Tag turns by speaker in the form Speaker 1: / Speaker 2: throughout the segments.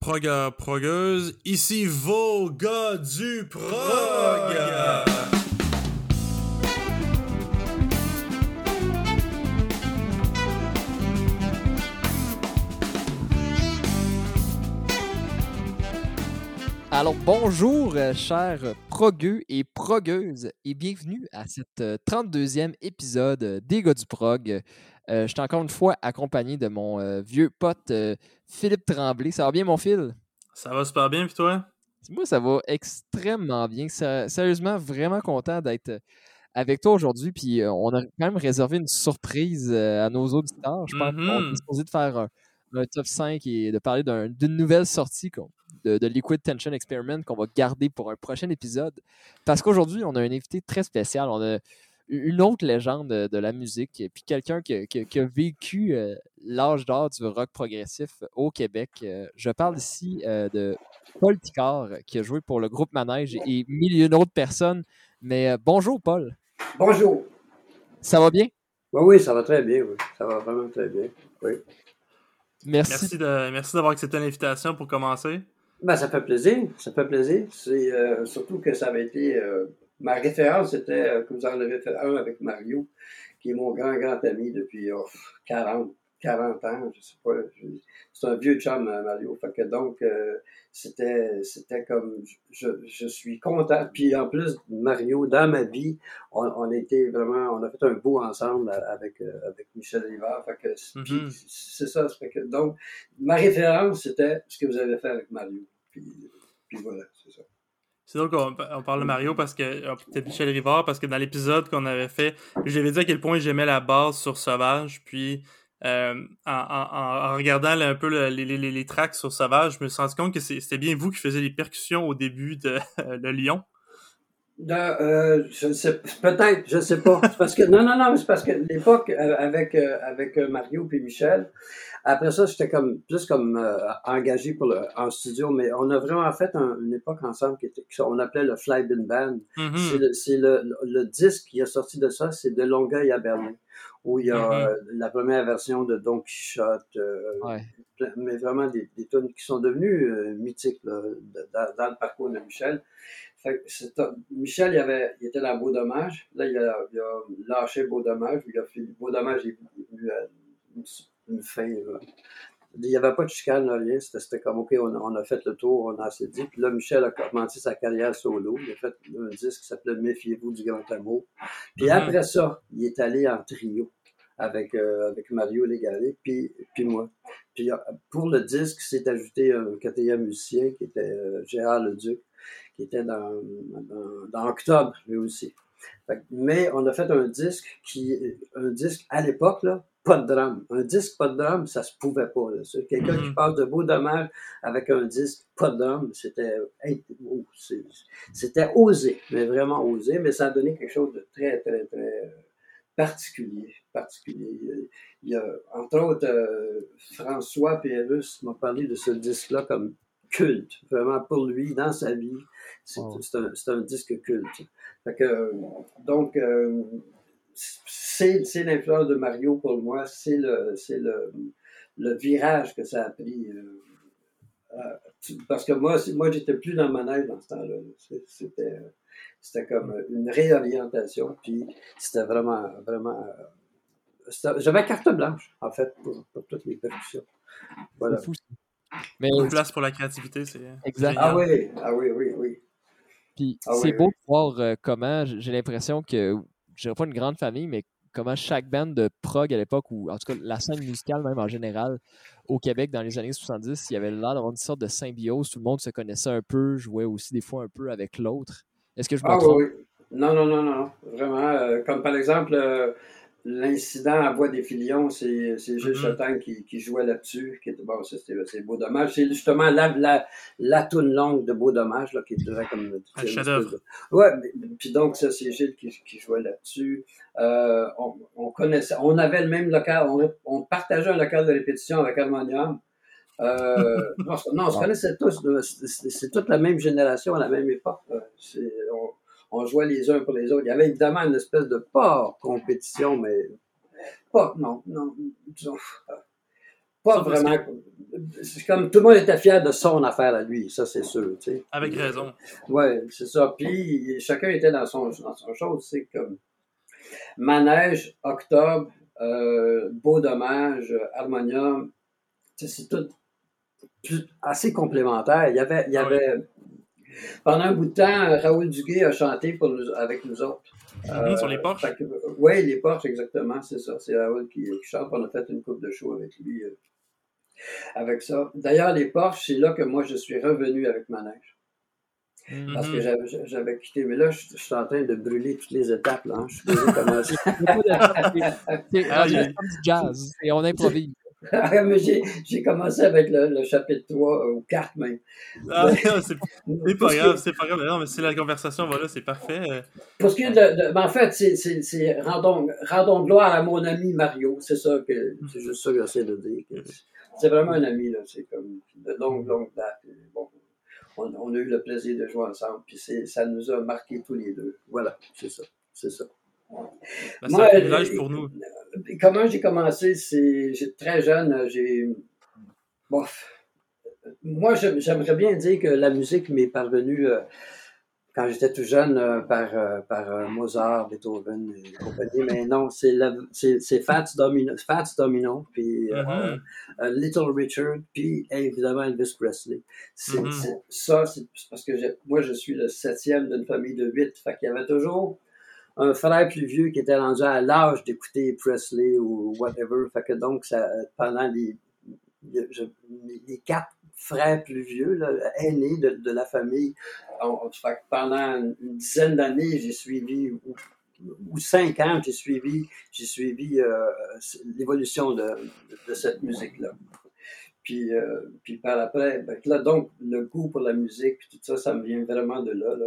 Speaker 1: Proga, progueuse, ici vos gars du prog!
Speaker 2: Alors bonjour euh, chers progueux et progueuses et bienvenue à euh, 32e épisode euh, des gars du prog. Euh, je suis encore une fois accompagné de mon euh, vieux pote euh, Philippe Tremblay. Ça va bien mon fil?
Speaker 1: Ça va super bien, puis toi?
Speaker 2: Moi ça va extrêmement bien. Sé- Sérieusement vraiment content d'être avec toi aujourd'hui. Puis on a quand même réservé une surprise à nos auditeurs. Je pense qu'on
Speaker 1: Mhm.
Speaker 2: est supposé de faire un, un top 5 et de parler d'un- d'une nouvelle sortie de, de Liquid Tension Experiment qu'on va garder pour un prochain épisode. Parce qu'aujourd'hui, on a un invité très spécial. On a une autre légende de, de la musique, et puis quelqu'un qui, a- qui a- qui a vécu euh, l'âge d'or du rock progressif au Québec. Euh, je parle ici euh, de Paul Ticard, qui a joué pour le groupe Manège et mille et une autres personnes. Mais euh, bonjour, Paul.
Speaker 3: Bonjour.
Speaker 2: Ça va bien?
Speaker 3: Oui, oui, ça va très bien, oui. Ça va vraiment très bien. Oui.
Speaker 2: Merci.
Speaker 1: Merci de merci d'avoir accepté l'invitation pour commencer.
Speaker 3: Ben, ça fait plaisir. Ça fait plaisir. C'est euh, surtout que ça avait été. Ma référence, c'était euh, que vous en avez fait un avec Mario, qui est mon grand, grand ami depuis oh, 40, 40 ans, je sais pas. C'est un vieux chum, euh, Mario. Fait que donc, euh, c'était c'était comme. Je, je suis content. Puis en plus, Mario, dans ma vie, on, on a été vraiment. On a fait un beau ensemble avec, euh, avec Michel Rivard. Fait que,
Speaker 1: Mhm.
Speaker 3: c'est ça. ça fait que, donc, ma référence, c'était ce que vous avez fait avec Mario. Puis, puis voilà, c'est ça.
Speaker 1: C'est drôle qu'on on parle de Mario parce que euh, peut-être Michel Rivard parce que dans l'épisode qu'on avait fait, j'avais dit à quel point j'aimais la base sur Sauvage, puis euh, en, regardant un peu le- les, les, les tracks sur Sauvage, je me suis rendu compte que c'était bien vous qui faisiez les percussions au début de, de Lyon.
Speaker 3: Euh, je sais peut-être, je ne sais pas. Parce que non, non, non, mais c'est parce que l'époque euh, avec euh, avec euh, Mario puis Michel. Après ça, j'étais comme plus comme euh, engagé pour le, en studio, mais on a vraiment fait un- une époque ensemble qui était, qu'on appelait le Fly Bin Band.
Speaker 1: Mhm.
Speaker 3: C'est le, c'est le, le, le disque qui est sorti de ça, c'est de Longueuil à Berlin, où il y a
Speaker 1: Mhm.
Speaker 3: euh, la première version de Don Quichotte, euh,
Speaker 2: Ouais.
Speaker 3: mais vraiment des, des tunes qui sont devenues euh, mythiques là, de- dans, dans le parcours de Michel. Fait que Michel, il, avait, il était dans Beau Dommage. Là, il a, il a lâché Beau Dommage. Il a fait Beau Dommage, il à une, une fin. Il n'y avait pas de chicane, rien. C'était, comme, OK, on a, on a fait le tour, on a assez dit. Puis là, Michel a commencé sa carrière solo. Il a fait un disque qui s'appelait Méfiez-vous du grand amour. Puis
Speaker 1: Mhm.
Speaker 3: après ça, il est allé en trio avec, euh, avec Mario Légaré, puis, puis moi. Puis euh, pour le disque, s'est ajouté un quatrième musicien qui était euh, Gérard Leduc, qui était dans, dans, dans Octobre, lui aussi. Fait mais on a fait un disque qui, un disque à l'époque, là, pas de drame. Un disque pas de drame, ça se pouvait pas. Quelqu'un qui
Speaker 1: Mhm.
Speaker 3: passe de beau dommage avec un disque pas de drame, c'était, oh, c'était osé, mais vraiment osé, mais ça a donné quelque chose de très, très, très particulier. particulier. Il y a, entre autres, euh, François Pérus m'a parlé de ce disque-là comme culte, vraiment pour lui, dans sa vie. C'est un, disque culte. Fait que, euh, donc, euh, c'est c'est l'influence de Mario pour moi, c'est le, c'est le, le virage que ça a pris. euh, euh, parce que moi, moi j'étais plus dans le manège dans ce temps-là. C'était, c'était comme une réorientation, puis c'était vraiment, vraiment. euh, c'était- J'avais carte blanche, en fait, pour, pour toutes les percussions. Voilà.
Speaker 2: C'est fou. ça. Mais
Speaker 1: de place pour la créativité, c'est
Speaker 2: Exact.
Speaker 3: Ah oui, ah oui, oui, oui.
Speaker 2: Puis
Speaker 3: Ah
Speaker 2: c'est
Speaker 3: oui,
Speaker 2: beau
Speaker 3: oui.
Speaker 2: de voir comment j'ai l'impression que, dirais pas une grande famille, mais comment chaque band de prog à l'époque, ou en tout cas la scène musicale même en général, au Québec dans les années 70, il y avait l'air d'avoir une sorte de symbiose. Tout le monde se connaissait un peu, jouait aussi des fois un peu avec l'autre. Est-ce que je me
Speaker 3: Ah
Speaker 2: trompe?
Speaker 3: oui. Non, non, non, non. Vraiment. euh, comme par exemple, euh, l'incident à Bois des Filions, c'est c'est Gilles
Speaker 1: Mhm.
Speaker 3: Chotin qui, qui jouait là-dessus. Qui était, bon, ça, c'était c'est Beau Dommage. C'est justement la, la, la toune longue de Beau Dommage, là, qui était comme.
Speaker 1: Un chef-d'œuvre.
Speaker 3: Ouais, puis donc, ça, c'est Gilles qui, qui jouait là-dessus. Euh, on, on connaissait, on avait le même local, on, on partageait un local de répétition avec Harmonium. Euh, non, on- se connaissait tous. là. C'est toute la même génération à la même époque. On, on jouait les uns pour les autres. Il y avait évidemment une espèce de pas compétition, mais pas, non, non, disons, pas vraiment. C'est comme tout le monde était fier de son affaire à lui, ça c'est sûr. Tu sais.
Speaker 1: Avec raison.
Speaker 3: Oui, c'est ça. Puis chacun était dans son, dans son chose. C'est comme Manège, Octobre, euh, Beau Dommage, Harmonium. C'est tout assez complémentaire. Il y avait, il y avait pendant un bout de temps, Raoul Duguay a chanté pour nous, avec nous autres.
Speaker 1: Sur les porches?
Speaker 3: oui, les porches, exactement, c'est ça. C'est Raoul qui, qui, chante. On a fait une coupe de show avec lui. Euh, avec ça. D'ailleurs, les porches, c'est là que moi, je suis revenu avec Manège. Parce que mhm. j'avais quitté. Mais là, je, suis en train de brûler toutes les étapes. Là, hein. Je suis commencer.
Speaker 2: c'est du jazz. Et on improvise.
Speaker 3: Ah, j'ai commencé avec le, chapitre 3 ou 4 même.
Speaker 1: Ah, c'est pas grave, c'est pas grave. Non, mais c'est la conversation, voilà, c'est parfait.
Speaker 3: Parce que, de, ben, en fait, c'est rendons, rendons gloire à mon ami Mario. C'est ça que, c'est juste ça que j'essaie de dire. C'est vraiment un ami, là. C'est comme de longue, longue date. Bon, on, a eu le plaisir de jouer ensemble, puis ça nous a marqué tous les deux. Voilà, c'est ça. C'est ça.
Speaker 1: Ben, c'est un privilège pour nous.
Speaker 3: Euh, comment j'ai commencé? C'est très jeune. J'ai. Bof. Moi, j'aimerais bien dire que la musique m'est parvenue euh, quand j'étais tout jeune euh, par, par Mozart, Beethoven et compagnie, mais non, c'est Fats Domino, Fats Domino, puis mm-hmm. Little Richard, puis évidemment Elvis Presley. Mm-hmm. Ça, c'est parce que moi, je suis le septième d'une famille de huit, fait qu'il y avait toujours un frère plus vieux qui était rendu à l'âge d'écouter Presley ou whatever. Fait donc, ça, pendant les, les quatre frères plus vieux, là, aînés de, de, la famille, fait que pendant une dizaine d'années, j'ai suivi, ou, cinq ans, j'ai suivi, j'ai suivi euh, l'évolution de, de, cette musique-là. Puis, euh, puis par après, ben, donc, le goût pour la musique, tout ça, ça me vient vraiment de là. là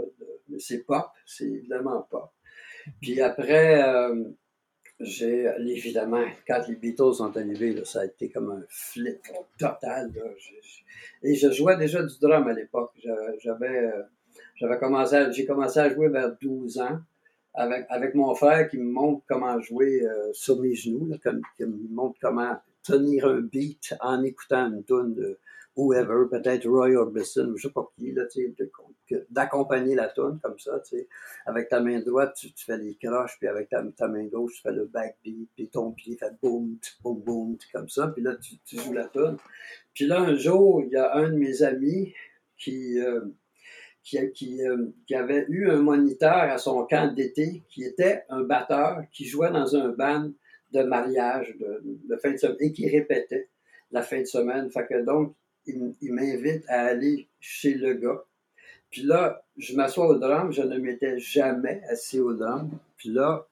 Speaker 3: c'est pop, c'est évidemment pop. Puis après, euh, j'ai évidemment, quand les Beatles sont arrivés, ça a été comme un flip total. et je jouais déjà du drum à l'époque. J'avais, euh, j'avais commencé, j'ai commencé à jouer vers 12 ans avec, avec mon frère qui me montre comment jouer euh, sur mes genoux, qui me montre comment tenir un beat en écoutant une tune de whoever, peut-être Roy Orbison, je sais pas qui, là, d'accompagner la tune comme ça, tu sais. Avec ta main droite, tu, fais les croches, puis avec ta, main gauche, tu fais le backbeat, puis ton pied fait boum, boum, boum, comme ça, puis là, tu, joues la tune. Puis là, un jour, il y a un de mes amis qui, euh, qui, euh, qui, avait eu un moniteur à son camp d'été, qui était un batteur, qui jouait dans un band de mariage de, de fin de semaine, et qui répétait la fin de semaine. Fait que donc, il, m'invite à aller chez le gars. Puis là, je m'assois au drum, je ne m'étais jamais assis au drum. Puis là,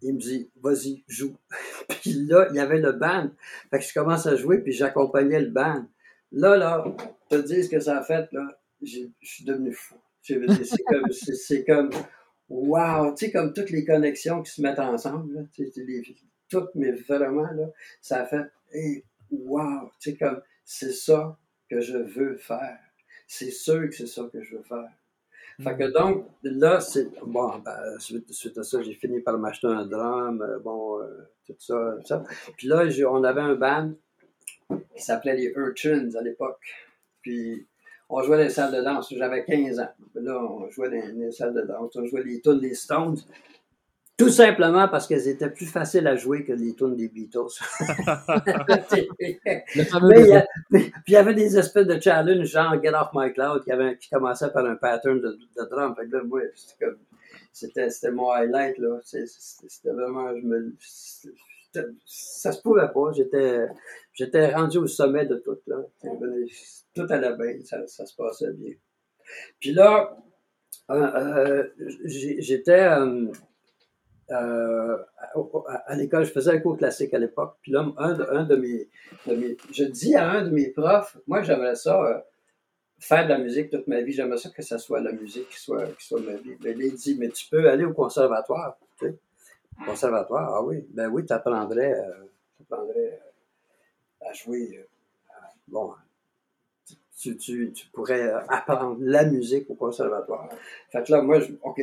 Speaker 3: il me dit, vas-y, joue. puis là, il y avait le band. Fait que je commence à jouer, puis j'accompagnais le band. Là, là, te dire ce que ça a fait, là, je suis devenu fou. C'est comme, c'est comme, wow, tu sais, comme toutes les connexions qui se mettent ensemble, là, toutes, mais vraiment, là, ça a fait, hey, wow, tu sais, comme, c'est ça que je veux faire. C'est sûr que c'est ça que je veux faire. Fait que donc, là, c'est. Bon, ben, suite, à ça, j'ai fini par m'acheter un drum, euh, bon, euh, tout ça, ça. Puis là, on avait un band qui s'appelait les Urchins à l'époque. Puis on jouait dans les salles de danse. J'avais 15 ans. Là, on jouait dans les salles de danse. On jouait les tunes des Stones. Tout simplement parce qu'elles étaient plus faciles à jouer que les tunes des Beatles. mais, puis il y avait des espèces de challenges, genre Get Off My Cloud, qui, avait, qui commençait par un pattern de, de drum. Fait que là, moi, c'était, c'était mon highlight, là. C'était vraiment, je me, ça se pouvait pas. J'étais, j'étais rendu au sommet de tout, là. Tout allait bien, ça, ça se passait bien. Puis là, euh, euh, j'étais, euh, euh, à, l'école, je faisais un cours classique à l'époque. Puis là, un de, mes, Je dis à un de mes profs, moi, j'aimerais ça euh, faire de la musique toute ma vie. J'aimerais ça que ça soit la musique qui soit, soit ma vie. Mais il dit, mais tu peux aller au conservatoire. Tu sais? Conservatoire, ah oui. Ben oui, tu apprendrais, euh, à jouer. bon, tu, pourrais apprendre la musique au conservatoire. Fait que là, moi, OK,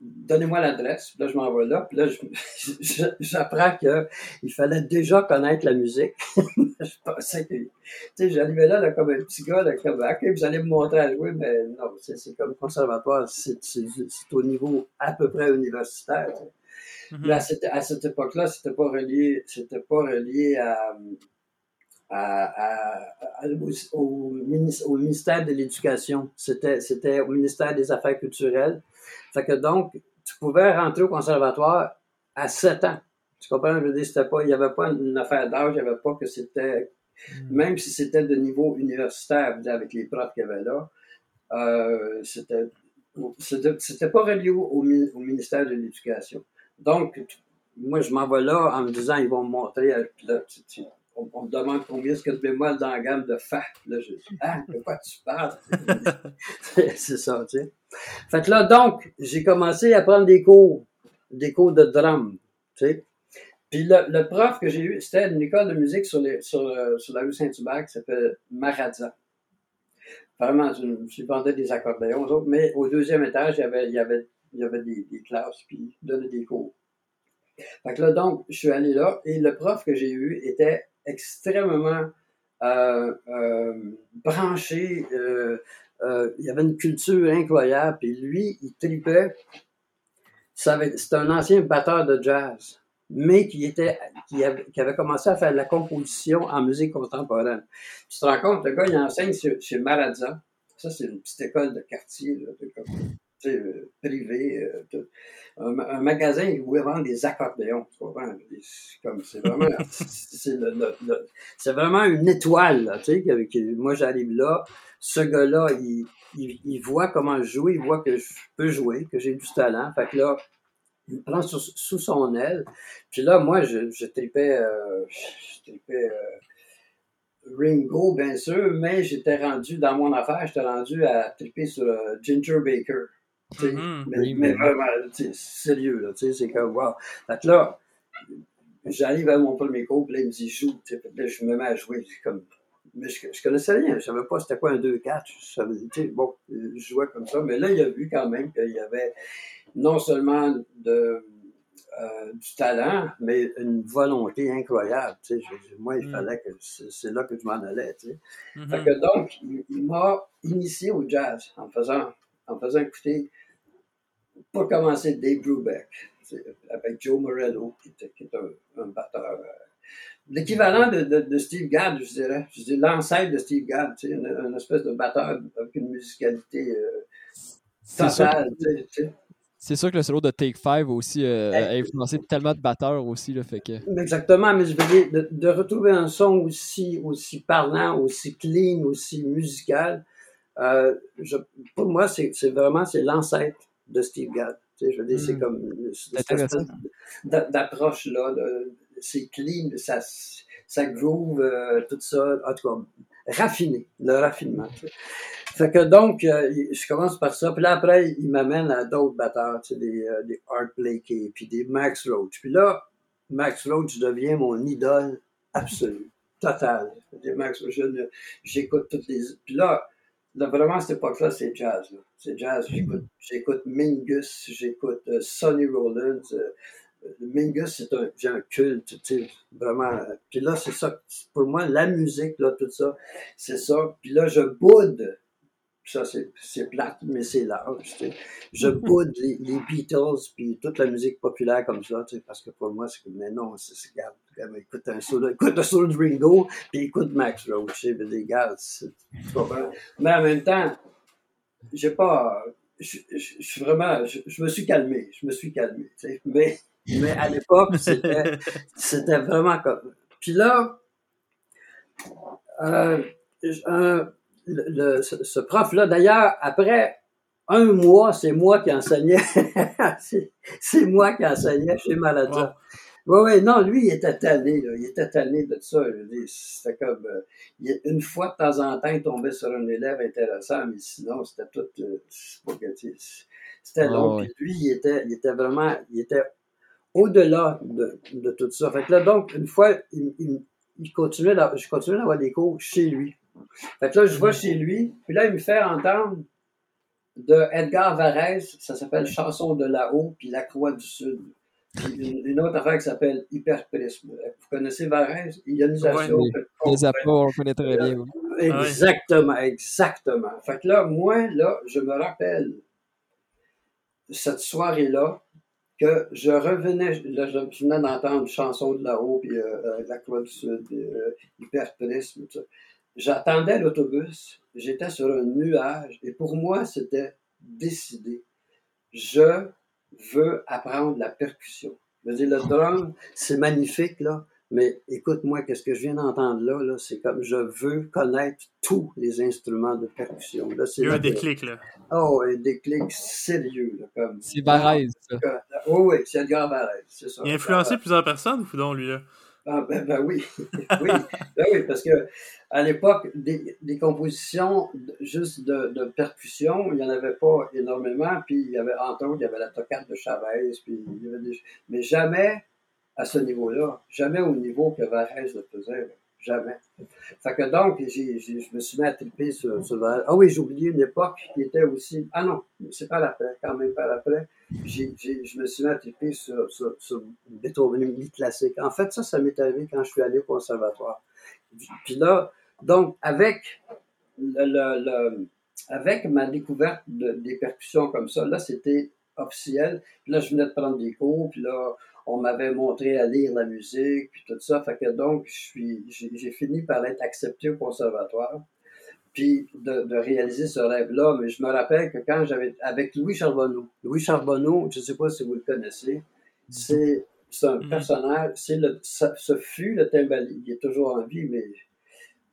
Speaker 3: donnez-moi l'adresse. Là, je m'envoie là. Puis là, j'apprends qu'il fallait déjà connaître la musique. je pensais que, tu sais, j'arrivais là, comme un petit gars, là, comme, OK, vous allez me montrer à jouer, mais non, c'est comme conservatoire, c'est au niveau à peu près universitaire. Mm-hmm. à cette, à cette époque-là, c'était pas relié, c'était pas relié à, au, ministère de l'Éducation. C'était, c'était au ministère des Affaires culturelles. Fait que donc, tu pouvais rentrer au conservatoire à 7 ans. Tu comprends? Je veux dire, pas, il n'y avait pas une affaire d'âge, il n'y avait pas que c'était, hmm. même si c'était de niveau universitaire, avec les profs qu'il y avait là, euh, c'était, c'était, pas relié au, au ministère de l'Éducation. Donc, moi, je m'en vais là en me disant, ils vont me montrer, là, tu, on, me demande combien est-ce que de bémol dans la gamme de Fa. Là, je dis, ah, de quoi tu parles? c'est ça, tu sais. Fait que là, donc, j'ai commencé à prendre des cours, des cours de drum, tu sais. Puis le, prof que j'ai eu, c'était une école de musique sur, sur, euh, sur la rue Saint-Hubert qui s'appelle Maradza. Vraiment, je, vendais des accordéons, mais au deuxième étage, il y avait, il y avait, il y avait des, des classes, puis il donnait des cours. Fait que là, donc, je suis allé là, et le prof que j'ai eu était extrêmement euh, euh, branché. Euh, il y avait une culture incroyable. Puis lui, il tripait. C'était un ancien batteur de jazz, mais qui était, qui avait, commencé à faire de la composition en musique contemporaine. Tu te rends compte, le gars, il enseigne chez, chez. Ça, c'est une petite école de quartier, là, privé. un, magasin où ils vendent des accordéons. C'est vraiment, vraiment une étoile. Là, tu sais, moi, j'arrive là, ce gars-là, il, il, voit comment je joue, il voit que je peux jouer, que j'ai du talent. Fait que là, il me prend sous, son aile. Puis là, moi, je, je tripais, euh, je tripais euh, Ringo, bien sûr, mais j'étais rendu, dans mon affaire, j'étais rendu à triper sur euh, Ginger Baker. Mm-hmm. mais, mais, vraiment, sérieux, là, c'est comme, wow. Fait que là, j'arrive à mon premier cours, puis là, il me dit, joue, là, je me mets à jouer, comme, mais je, je connaissais rien, je savais pas c'était quoi un 2-4, bon, je jouais comme ça, mais là, il a vu quand même qu'il y avait non seulement de, euh, du talent, mais une volonté incroyable. Tu sais. moi, il mm. fallait que c'est là que je m'en allais. Tu sais. Mm-hmm. fait que donc, il m'a initié au jazz en faisant en faisant écouter, pour commencer, Dave Brubeck, avec Joe Morello, qui, est un, batteur. Euh, l'équivalent de, de, Steve Gadd, je dirais. Je dirais l'ancêtre de Steve Gadd, une, une, espèce de batteur avec une musicalité euh, totale.
Speaker 2: C'est sûr que le solo de Take Five aussi euh, a influencé tellement de batteurs aussi. Là, fait que...
Speaker 3: Exactement, mais je veux dire, de, de, retrouver un son aussi, aussi parlant, aussi clean, aussi musical, euh, je, pour moi, c'est vraiment c'est l'ancêtre de Steve Gadd. Tu sais, je veux dire, c'est hmm. comme cette d'approche là, c'est clean, ça, ça groove, euh, tout ça, en tout cas, raffiné, le raffinement. Tu sais. Fait que donc, euh, je commence par ça, puis là après, il m'amène à d'autres batteurs, tu sais, des, euh, des Art Blakey, puis des Max Roach. Puis là, Max Roach devient mon idole absolue, totale. Max Roach, j'écoute toutes les... Puis là, vraiment, à cette époque-là, c'est jazz. C'est jazz. J'écoute Mingus, j'écoute euh, Sonny Rollins. Euh, Mingus, c'est un, j'ai un culte, vraiment. Puis là, c'est ça. Pour moi, la musique, là, tout ça, c'est ça. Puis là, je boude ça c'est plate, mais c'est large. Je boude les, les, Beatles puis toute la musique populaire comme ça, tu sais, parce que pour moi, c'est que, mais non, c'est, regarde, écoute un solo, écoute un solo de Ringo, puis écoute Max Roach, sais, des gars, Mais en même temps, j'ai pas, je, suis vraiment, je, me suis calmé, je me suis calmé, mais, mais à l'époque, c'était, c'était vraiment comme, puis là, euh, un, le, ce, prof-là, d'ailleurs, après un mois, c'est moi qui enseignais. c'est moi qui enseignais chez Malata. Oui, oui, non, lui, il était tanné, là. Il était tanné de ça. C'était comme, euh, une fois de temps en temps, il tombait sur un élève intéressant, mais sinon, c'était tout, euh, c'était long. Puis lui, il était, il était vraiment, il était au-delà de, de, tout ça. Fait que là, donc, une fois, il, il, il continuait, je continuais d'avoir des cours chez lui. Fait que là, je vais chez lui, puis là, il me fait entendre de Edgar Varèse, ça s'appelle Chanson de là-haut, puis La Croix du Sud. Une, une, autre affaire qui s'appelle Hyperprisme. Vous connaissez Varèse? Ionisation.
Speaker 2: Oui, les apports, on connaît très bien. Oui.
Speaker 3: Exactement, exactement. Fait que là, moi, là, je me rappelle cette soirée-là, que je revenais, là, je venais d'entendre Chanson de là-haut, puis euh, La Croix du Sud, puis euh, Hyperprisme, tout ça. J'attendais l'autobus, j'étais sur un nuage, et pour moi, c'était décidé. Je veux apprendre la percussion. Je veux dire, le drum, c'est magnifique, là, mais écoute-moi, qu'est-ce que je viens d'entendre là, là c'est comme je veux connaître tous les instruments de percussion. Là,
Speaker 1: Il y a un déclic, là.
Speaker 3: Oh, un déclic sérieux, là, comme.
Speaker 2: C'est Barrez, ça.
Speaker 3: Oh, oui, c'est Edgar Barrez, c'est ça.
Speaker 1: Il a influencé plusieurs personnes, ou donc, lui, là?
Speaker 3: Ah, ben, ben oui. oui. Ben oui, parce que à l'époque, des, des, compositions juste de, de, percussion, il n'y en avait pas énormément. Puis il y avait, entre autres, il y avait la toccate de Chavez, puis il y avait des... mais jamais à ce niveau-là, jamais au niveau que Varese le faisait. Jamais. Fait que donc, je me suis mis à triper sur, Ah oui, j'ai oublié une époque qui était aussi. Ah non, c'est pas l'après, quand même pas l'après. Je me suis mis à triper sur, sur, sur Beethoven, classique. En fait, ça, ça m'est arrivé quand je suis allé au conservatoire. Puis là, donc, avec, le, le avec ma découverte de, des percussions comme ça, là, c'était officiel. Puis là, je venais de prendre des cours, puis là, on m'avait montré à lire la musique, puis tout ça. Fait que donc, j'ai fini par être accepté au conservatoire, puis de, de réaliser ce rêve-là. Mais je me rappelle que quand j'avais, avec Louis Charbonneau, Louis Charbonneau, je ne sais pas si vous le connaissez, c'est, un personnage, c'est le, ce fut le timbalier. Il est toujours en vie, mais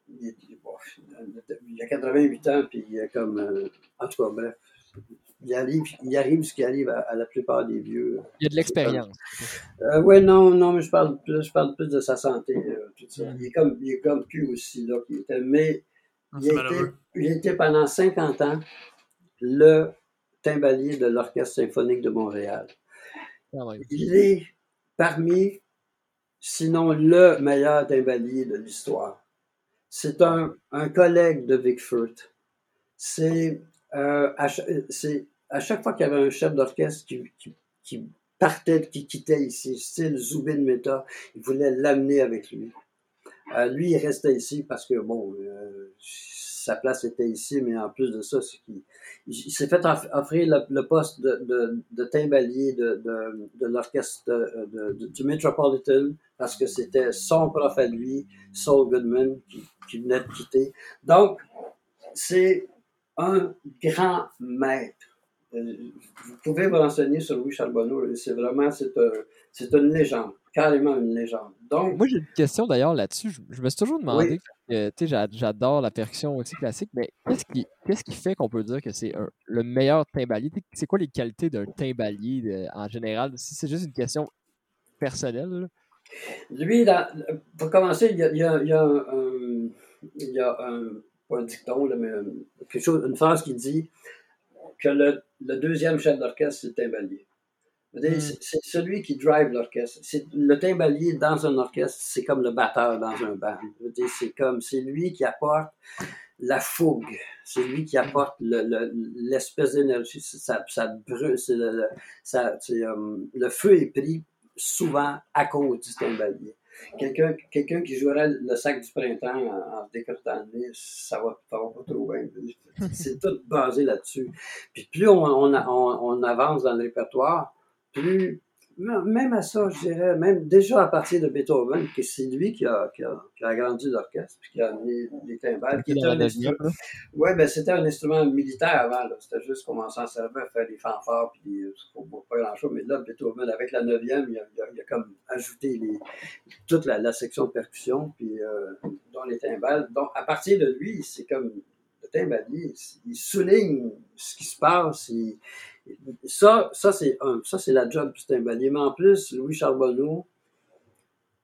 Speaker 3: il, est, bon, il a 88 ans, puis il est comme, euh, en tout cas, bref il arrive, il arrive ce qui arrive à, à la plupart des vieux.
Speaker 2: Il y a de l'expérience.
Speaker 3: Euh, oui, non, non, mais je parle plus, je parle plus de sa santé, euh, tout ça. Il est comme, il est comme Q aussi, là, qui était, mais
Speaker 1: Ah,
Speaker 3: il, a été, il était pendant 50 ans le timbalier de l'Orchestre symphonique de Montréal.
Speaker 2: Ah ouais.
Speaker 3: Il est parmi, sinon le meilleur timbalier de l'histoire. C'est un, un collègue de Vic Firth. C'est euh, c'est à chaque fois qu'il y avait un chef d'orchestre qui, partait, qui quittait ici, style Zubin Mehta, il voulait l'amener avec lui. Euh, lui, il restait ici parce que, bon, euh, sa place était ici, mais en plus de ça, il, s'est fait offrir le, poste de, timbalier de, l'orchestre de, du Metropolitan parce que c'était son prof à lui, Saul Goodman, qui venait de quitter. Donc, c'est un grand maître. Euh, Vous pouvez vous renseigner sur Louis Charbonneau. C'est vraiment, c'est un, c'est une légende, carrément une légende. Donc,
Speaker 2: Moi, j'ai une question d'ailleurs là-dessus. Je, je me suis toujours demandé,
Speaker 3: Oui.
Speaker 2: tu sais, j'a- j'adore la percussion aussi classique, mais qu'est-ce qui, qu'est-ce qui fait qu'on peut dire que c'est le meilleur timbalier? C'est quoi les qualités d'un timbalier de- en général? Si c'est juste une question personnelle, là.
Speaker 3: lui, pour commencer, il y a, il y a, il y a un, un- il y a un, pas un dicton, là, mais quelque chose, une phrase qui dit que le, le deuxième chef d'orchestre, c'est le timbalier.
Speaker 2: Mm.
Speaker 3: C'est celui qui drive l'orchestre. Le timbalier dans un orchestre, c'est comme le batteur dans un band. C'est comme, c'est lui qui apporte la fougue. C'est lui qui apporte le- le- l'espèce d'énergie. Ça, ça brûle. Le, ça- euh, le feu est pris souvent à cause du timbalier. Quelqu'un quelqu'un qui jouerait le sac du printemps en, se décrotant le nez, ça va, ça va pas trop bien. C'est tout basé là-dessus. Puis plus on, on, a- on- on avance dans le répertoire, plus, même à ça, je dirais, même déjà à partir de Beethoven, que c'est lui qui a, qui a, qui a agrandi l'orchestre, puis qui a amené les timbales, qui était
Speaker 2: Dans
Speaker 3: un instrument,
Speaker 2: là.
Speaker 3: Ouais, ben c'était un instrument militaire avant. là. C'était juste qu'on s'en servait à faire des fanfares puis des, pas grand chose. Mais là, Beethoven, avec la neuvième, il a, il a, il a comme ajouté les, toute la, la section de percussion, puis euh, dont les timbales. Donc, à partir de lui, c'est comme le timbalier, il souligne ce qui se passe. il- ça, ça c'est un, ça c'est la job du timbalier. Mais en plus, Louis Charbonneau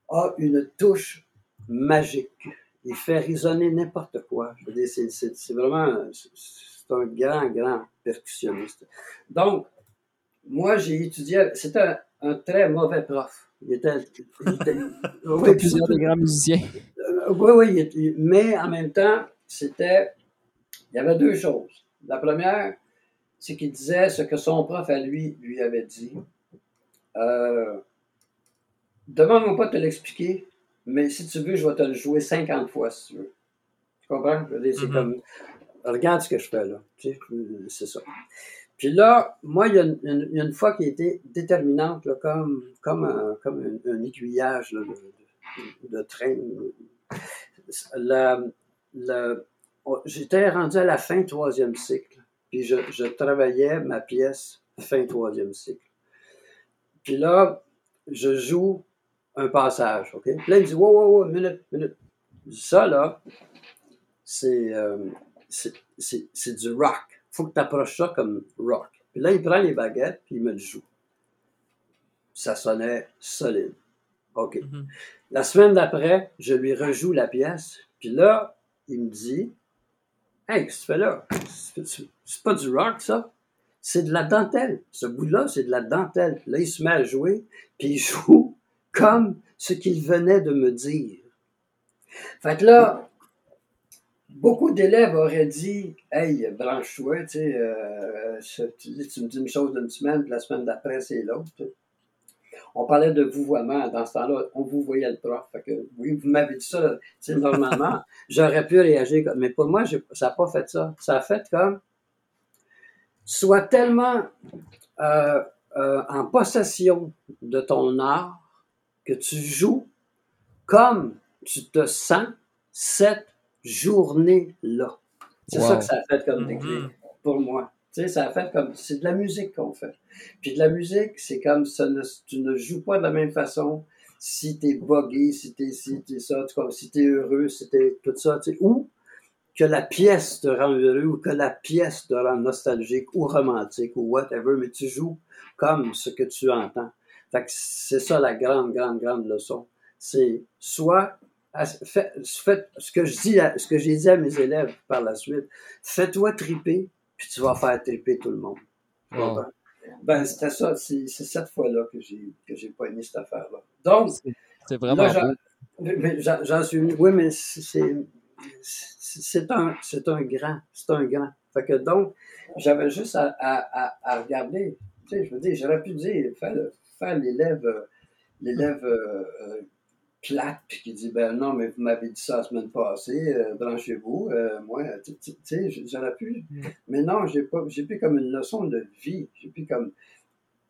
Speaker 3: a une touche magique. Il fait résonner n'importe quoi. Je veux dire, c'est, vraiment, c'est un grand, grand percussionniste. Donc, moi, j'ai étudié, c'était un, un très mauvais prof. Il était, il était- oui,
Speaker 2: plusieurs des grands musiciens.
Speaker 3: euh, oui, oui, il mais en même temps, c'était, il y avait deux choses. La première, c'est qu'il disait ce que son prof à lui lui avait dit. Euh, Demande-moi pas de te l'expliquer, mais si tu veux, je vais te le jouer 50 fois si tu veux. Tu comprends? C'est
Speaker 1: Mhm.
Speaker 3: comme, regarde ce que je fais là. Tu sais, c'est ça. Puis là, moi, il y a une, fois qui a été déterminante, là, comme, comme, un, comme un, un aiguillage là, de, de- train. Oh, J'étais rendu à la fin troisième cycle, puis je, je travaillais ma pièce fin troisième cycle. Puis là, je joue un passage, OK? Puis là, il me dit, wow, wow, wow, minute, minute. Ça, là, c'est euh, c'est- c'est du rock. faut que tu approches ça comme rock. Puis là, il prend les baguettes, puis il me le joue. Ça sonnait solide. OK.
Speaker 1: Mhm.
Speaker 3: La semaine d'après, je lui rejoue la pièce, puis là, il me dit Hey, qu'est-ce que tu fais là? C'est- pas du rock, ça C'est de la dentelle. Ce bout-là, c'est de la dentelle. Là, il se met à jouer, puis il joue comme ce qu'il venait de me dire. Fait que là, beaucoup d'élèves auraient dit Hey, branche-toi, tu sais, euh, ce- tu, tu me dis une chose d'une semaine, puis la semaine d'après, c'est l'autre. On parlait de vouvoiement. Dans ce temps-là, on vous voyait le prof. Fait que, oui, vous m'avez dit ça. Normalement, j'aurais pu réagir comme. Mais pour moi, j'ai- ça n'a pas fait ça. Ça a fait comme. Sois tellement euh, euh, en possession de ton art que tu joues comme tu te sens cette journée-là. C'est
Speaker 2: Wow.
Speaker 3: ça que ça a fait comme déclic
Speaker 1: Mhm.
Speaker 3: pour moi. Tu sais, ça comme. C'est de la musique qu'on fait. Puis de la musique, c'est comme ça ne, tu ne joues pas de la même façon si t'es buggé, si t'es si t'es ça, vois, si t'es heureux, si t'es tout ça, tu sais, ou que la pièce te rend heureux, ou que la pièce te rend nostalgique, ou romantique, ou whatever, mais tu joues comme ce que tu entends. Fait que c'est ça la grande, grande, grande leçon. C'est soit fais- ce que je dis, à- ce que j'ai dit à mes élèves par la suite, fais-toi triper, puis tu vas faire triper tout le monde. Ben, c'était ça, c'est cette fois-là que j'ai que j'ai pas aimé cette affaire-là. Donc,
Speaker 2: C'est- vraiment
Speaker 3: j'en- suis. Oui, mais c'est- un, c'est un grand. C'est un grand. Fait que donc, j'avais juste à, à, regarder. Tu sais, je veux dire, j'aurais pu dire, faire, faire l'élève euh, l'élève euh, euh, plate, puis qui dit, ben non, mais vous m'avez dit ça la semaine passée, euh, branchez-vous. euh, moi, tu sais, j'aurais pu.
Speaker 2: Mm.
Speaker 3: Mais non, j'ai pas j'ai pris comme une leçon de vie. J'ai pris comme.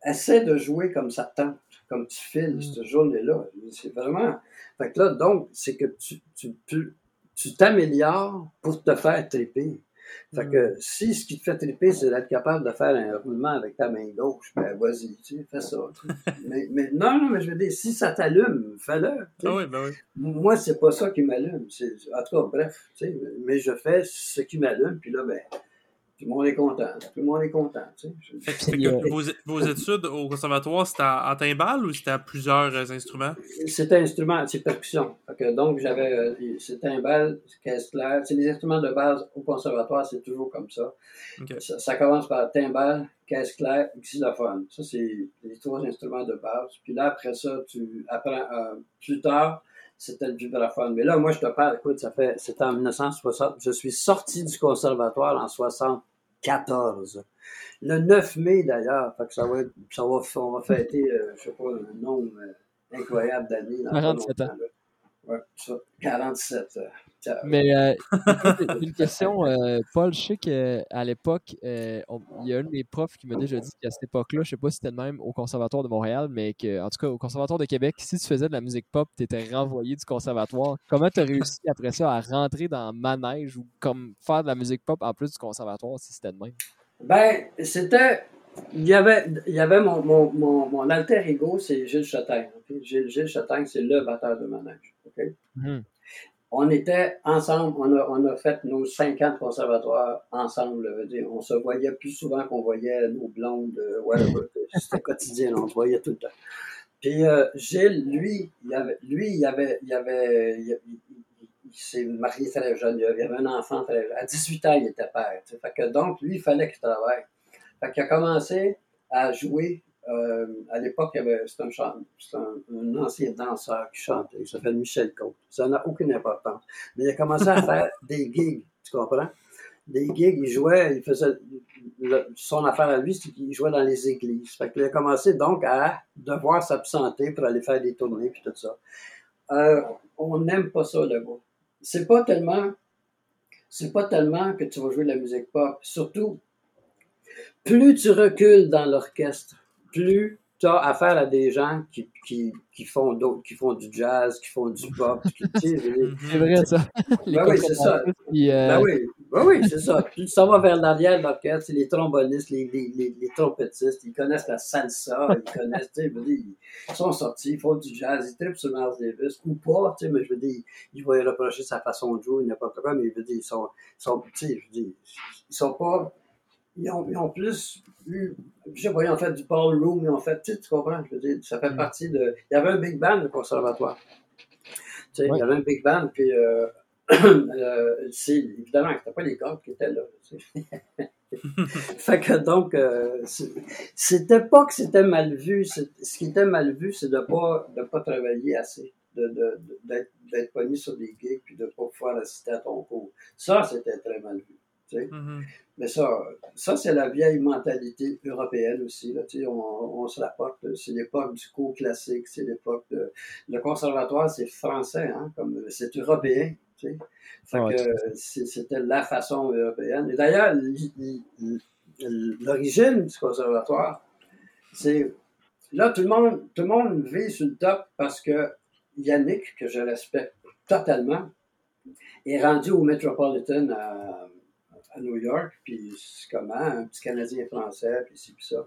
Speaker 3: Essaie de jouer comme ça tente, comme tu files
Speaker 2: Mm.
Speaker 3: cette journée-là. C'est vraiment. Fait que là, donc, c'est que tu, tu, tu t'améliores pour te faire triper. Fait
Speaker 2: Mm.
Speaker 3: que si ce qui te fait triper, c'est d'être capable de faire un roulement avec ta main gauche, ben vas-y, tu sais, fais ça. mais, mais non, non, mais je veux dire, si ça t'allume, fais-le.
Speaker 1: Ah oui, ben oui.
Speaker 3: Moi, c'est pas ça qui m'allume. C'est- En tout cas, bref, tu sais, mais je fais ce qui m'allume, puis là, ben, tout le monde est content. Tout le monde est content, tu sais.
Speaker 1: Fait que-
Speaker 2: euh,
Speaker 1: vos, vos études au conservatoire, c'était à, à timbale ou c'était à plusieurs euh, instruments?
Speaker 3: C'était instrument, c'est percussion. Fait que donc, j'avais, euh, c'était un bal, caisse claire. C'est les instruments de base au conservatoire, c'est toujours comme ça. Ça, ça commence par timbale, caisse claire, xylophone. Ça, c'est les trois instruments de base. Puis là, après ça, tu apprends, euh, plus tard, c'était le vibraphone. Mais là, moi, je te parle, écoute, ça fait, c'était en 1960. Je suis sorti du conservatoire en 74. Le 9 mai, d'ailleurs. Ça va être, ça va, on va fêter, euh, je sais pas, un nombre euh, incroyable d'années. dans pas
Speaker 2: 47 ans.
Speaker 3: Ouais, ça, 47. Euh.
Speaker 2: Mais euh, une question, euh, Paul, je sais qu'à l'époque, euh, il y a un de mes profs qui m'a déjà dit qu'à cette époque-là, je sais pas si c'était le même au Conservatoire de Montréal, mais que, en tout cas, au Conservatoire de Québec, si tu faisais de la musique pop, tu étais renvoyé du conservatoire. Comment tu as réussi après ça à rentrer dans manège ou comme faire de la musique pop en plus du conservatoire si c'était de même?
Speaker 3: Ben, c'était. Il y avait, il y avait mon, mon, mon, mon alter ego, c'est Gilles Châtaigne. ok? Gilles, Gilles Châtaigne, c'est le batteur de manège. ok?
Speaker 2: Mhm.
Speaker 3: On était ensemble, on a, on a fait nos cinq ans de conservatoire ensemble. je veux dire, on se voyait plus souvent qu'on voyait nos blondes, euh, whatever. C'était quotidien, on se voyait tout le temps. Puis euh, Gilles, lui, il avait, lui, il avait, il avait, il, il- il- il s'est marié très jeune. Il avait un enfant très jeune. À 18 ans, il était père. Fait que donc, lui, il fallait qu'il travaille. Fait qu'il a commencé à jouer. Euh, à l'époque, un, c'était un, un ancien danseur qui chantait. Il s'appelle Michel Côte. Ça n'a aucune importance. Mais il a commencé à faire des gigs, tu comprends? des gigs, il jouait, il faisait son affaire à lui, c'est qu'il jouait dans les églises. Fait qu'il a commencé donc à devoir s'absenter pour aller faire des tournées puis tout ça. Euh, on n'aime pas ça là-bas. C'est pas tellement, c'est pas tellement que tu vas jouer de la musique pop. Surtout, plus tu recules dans l'orchestre, plus tu as affaire à des gens qui, qui, qui font d'autres, qui font du jazz, qui font du pop.
Speaker 2: c'est vrai, ça.
Speaker 3: Ben oui, c'est ça.
Speaker 2: euh,
Speaker 3: Ben oui, ben oui c'est ça. Puis ça va vers l'arrière de l'orchestre, c'est les trombonistes, les, les, les, les, trompettistes, ils connaissent la salsa, ils connaissent, tu sais, ils sont sortis, ils font du jazz, ils trippent sur Miles Davis, ou pas, tu sais, mais je veux dire, ils vont y reprocher sa façon de jouer, n'importe quoi, mais je veux dire, ils sont, ils sont tu sais, je veux dire, ils sont pas ils ont, ils ont, plus eu, je sais pas, ils ont fait du ballroom, ils ont fait, tu, sais, tu comprends, je veux dire, ça fait partie de, il y avait un big band, le conservatoire. Tu sais, il y avait un big band, puis, euh, euh, évidemment, c'était pas les cordes qui étaient là. fait que donc, euh, c'était pas que c'était mal vu, ce qui était mal vu, c'est de pas, de pas travailler assez, de, de, d'être, d'être pogné sur des gigs, puis de pas pouvoir assister à ton cours. Ça, c'était très mal vu. Mm-hmm. Mais ça, ça c'est la vieille mentalité européenne aussi. Là, tu sais, on, on se rapporte. C'est l'époque du cours classique, c'est l'époque de... Le conservatoire, c'est français, hein, comme c'est européen. Ouais, c'était la façon européenne. Et d'ailleurs, l'origine du conservatoire, c'est là, tout le monde, tout le monde vit sur le top parce que Yannick, que je respecte totalement, est rendu au Metropolitan à à New York, puis comment, un petit Canadien français, puis ci, puis ça.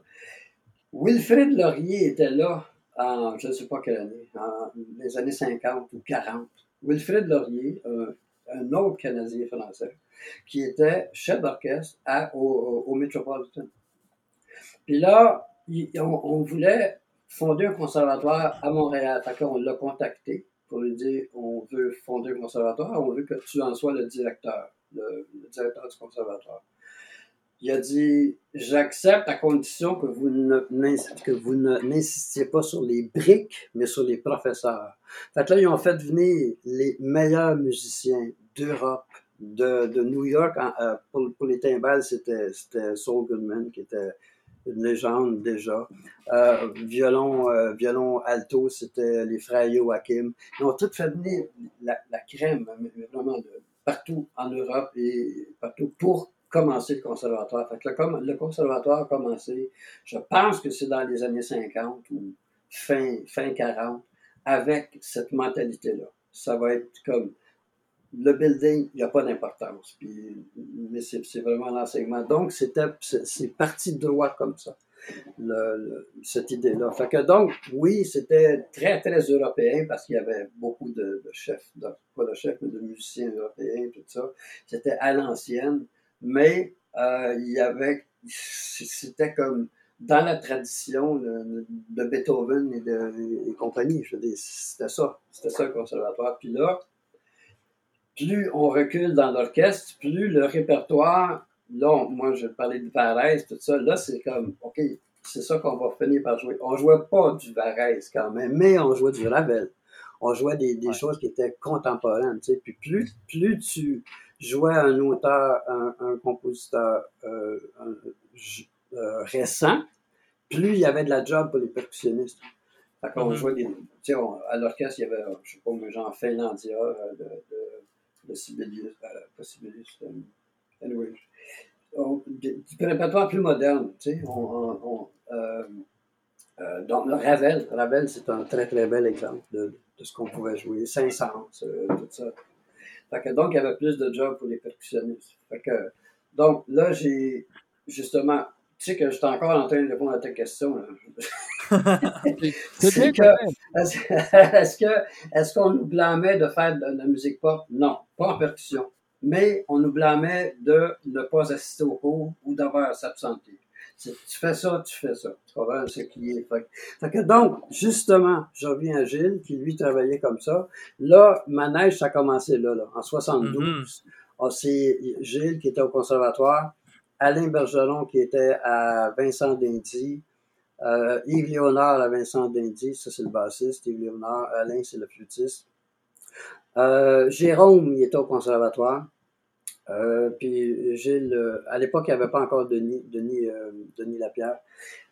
Speaker 3: Wilfrid Laurier était là en, je ne sais pas quelle année, en les années 50 ou 40. Wilfrid Laurier, un, autre Canadien français, qui était chef d'orchestre au, Metropolitan. Puis là, on, voulait fonder un conservatoire à Montréal. Fait qu'on l'a contacté pour lui dire on veut fonder un conservatoire, on veut que tu en sois le directeur le, directeur du conservatoire. Il a dit J'accepte à condition que vous, n'insistiez pas sur les briques, mais sur les professeurs. Fait que là, ils ont fait venir les meilleurs musiciens d'Europe, de, de New York. Euh, pour, les timbales, c'était, Saul Goodman, qui était une légende déjà. Euh, violon, euh, violon alto, c'était les frères Joachim. Ils ont tout fait venir la, la crème, vraiment, de, partout en Europe et partout pour commencer le conservatoire. Fait le, conservatoire a commencé, je pense que c'est dans les années 50 ou fin, fin 40, avec cette mentalité-là. Ça va être comme le building, il n'y a pas d'importance. mais c'est vraiment l'enseignement. Donc, c'est parti droit comme ça cette idée-là. Donc, oui, c'était très, très européen parce qu'il y avait beaucoup de, chefs, pas de chefs, mais de musiciens européens, tout ça. C'était à l'ancienne, mais euh, il y avait, c'était comme dans la tradition de, Beethoven et, de, compagnie. C'était ça. C'était ça le conservatoire. Puis là, plus on recule dans l'orchestre, plus le répertoire Là, moi, je parlais de Varese, tout ça. Là, c'est comme, OK, c'est ça qu'on va finir par jouer. On jouait pas du Varese quand même, mais on jouait du Ravel. On jouait des, des ouais. choses qui étaient contemporaines, tu sais. Puis plus, plus tu jouais un auteur, un, un compositeur euh, un, euh, récent, plus il y avait de la job pour les percussionnistes. Fait qu'on mm -hmm. jouait des... Tu sais, on, à l'orchestre, il y avait, je sais pas, genre Finlandia, euh, de, de, de Sibelius, euh, pas Sibelius, anyway, du répertoire plus moderne, tu sais, on, on, euh, euh, donc Ravel, Ravel c'est un très très bel exemple de, de ce qu'on pouvait jouer, Saint-Saëns, euh, tout ça. Fait que, donc il y avait plus de job pour les percussionnistes. Fait que, donc là j'ai justement, tu sais que j'étais encore en train de répondre à ta question. est-ce que est-ce qu'on nous blâmait de faire de la musique pop? Non, pas en percussion mais on nous blâmait de ne pas assister au cours ou d'avoir s'absenter. Tu fais ça, tu fais ça. Tu comprends ce qui est. Fait, fait que donc, justement, je reviens à Gilles, qui lui travaillait comme ça. Là, Manège, ça a commencé là, là en 72. Mm-hmm. Oh, c'est Gilles qui était au conservatoire, Alain Bergeron qui était à Vincent d'Indy, euh, Yves Léonard à Vincent d'Indy, ça c'est le bassiste, Yves Léonard, Alain c'est le flûtiste. Euh, Jérôme, il était au conservatoire. Euh, puis Gilles, euh, à l'époque, il n'y avait pas encore Denis, Denis, euh, Denis Lapierre.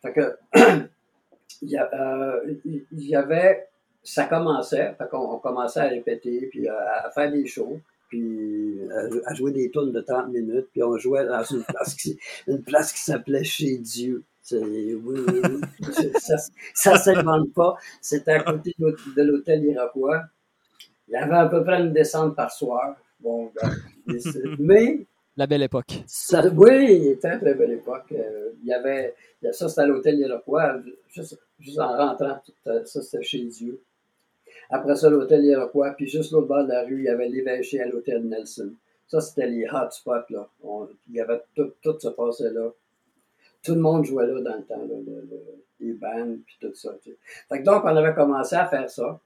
Speaker 3: Fait que, il y, euh, il y avait, ça commençait, fait qu'on on commençait à répéter, puis à, faire des shows, puis à, jouer des tunes de 30 minutes, puis on jouait dans une place qui, s'appelait Chez Dieu. Oui, oui, oui. Ça, ça s'invente pas. C'était à côté de l'hôtel- de l'hôtel Iroquois. Il y avait à peu près une descente par soir. Bon, ben, mais
Speaker 2: La belle époque.
Speaker 3: ça, oui, il était très belle époque. Euh, il y avait, il y a- ça c'était à l'hôtel Iroquois, juste, juste en rentrant, tout, euh, ça c'était chez Dieu. Après ça, l'hôtel Iroquois, puis juste l'autre bord de la rue, il y avait l'évêché à l'hôtel Nelson. Ça, c'était les hotspots, là. On- il y avait tout, tout se passait là. Tout le monde jouait là dans le temps, là, le- le- les bands, puis tout ça. Fait que donc, on avait commencé à faire ça.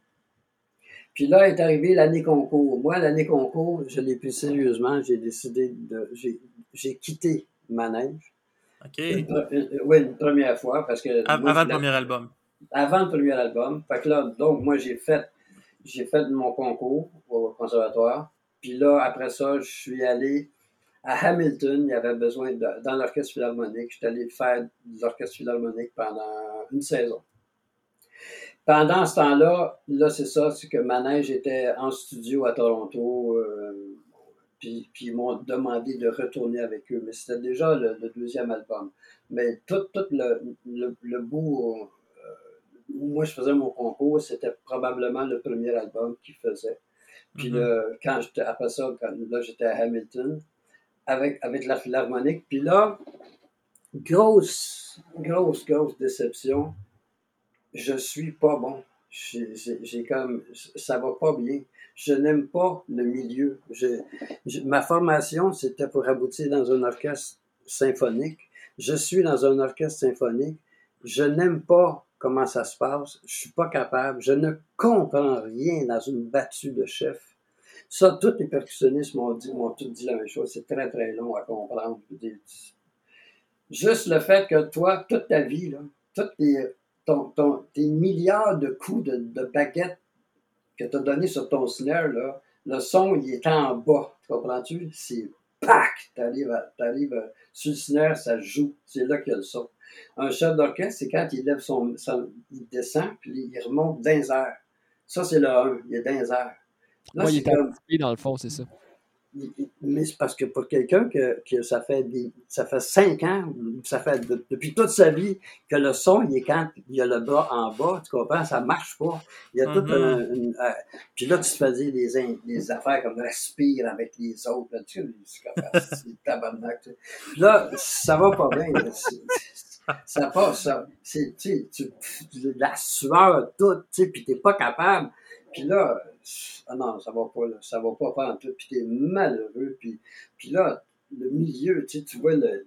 Speaker 3: Puis là est arrivée l'année concours. Moi, l'année concours, je l'ai pris sérieusement. J'ai décidé de. J'ai, j'ai quitté Manège.
Speaker 1: OK.
Speaker 3: Une pre- une- oui, une première fois, parce que.
Speaker 1: Av-
Speaker 3: moi,
Speaker 1: Avant le premier album.
Speaker 3: avant le premier album. Fait que là, donc, moi, j'ai fait, j'ai fait mon concours au conservatoire. Puis là, après ça, je suis allé à Hamilton. Il y avait besoin de, dans l'orchestre philharmonique. Je suis allé faire de l'orchestre philharmonique pendant une saison. Pendant ce temps-là, là, c'est ça, c'est que Manège était en studio à Toronto. euh, puis, puis ils m'ont demandé de retourner avec eux. Mais c'était déjà le, le deuxième album. Mais tout, tout le, le, le bout euh, où moi je faisais mon concours, c'était probablement le premier album qu'ils faisaient. Puis le- quand j'étais, après ça, quand, là j'étais à Hamilton avec, avec la philharmonique. Puis là, grosse, grosse, grosse déception. Je suis pas bon. J'ai comme, ça va pas bien. Je n'aime pas le milieu. Ma formation, c'était pour aboutir dans un orchestre symphonique. Je suis dans un orchestre symphonique. Je n'aime pas comment ça se passe. Je suis pas capable. Je ne comprends rien dans une battue de chef. Ça, tous les percussionnistes m'ont dit, m'ont tous dit la même chose. C'est très, très long à comprendre. Juste le fait que toi, toute ta vie, là, toutes tes, ton, ton- tes milliards de coups de, de baguette que tu as donné sur ton snare, là, le son, il est en bas. Tu comprends-tu? C'est PAC! T'arrives à- sur le snare, ça joue. C'est là qu'il y a le son. Un chef d'orchestre, c'est quand il lève son, son- il descend, puis il remonte les airs. Ça, c'est le 1. Il est les airs. Là,
Speaker 2: il est
Speaker 3: comme-
Speaker 2: anticipé dans le fond, c'est ça.
Speaker 3: Mais c'est parce que pour quelqu'un que, que ça fait des, ça fait cinq ans, ça fait de- depuis toute sa vie que le son, il est quand il a le bras en bas, tu comprends, ça marche pas. Il y a tout
Speaker 1: Mhm.
Speaker 3: un, une- euh, puis là, tu te faisais des, des affaires comme respire avec les autres, là, tu sais, c'est comme, ah, c'est tabarnak, tu. Puis là, ça va pas bien, là, ça passe, ça, c'est, tu tu, la sueur toute, tu sais, puis t'es pas capable. Puis là, ah non, ça va pas, là, ça va pas faire en tout, puis t'es malheureux, puis, puis là, le milieu, tu sais, tu vois le,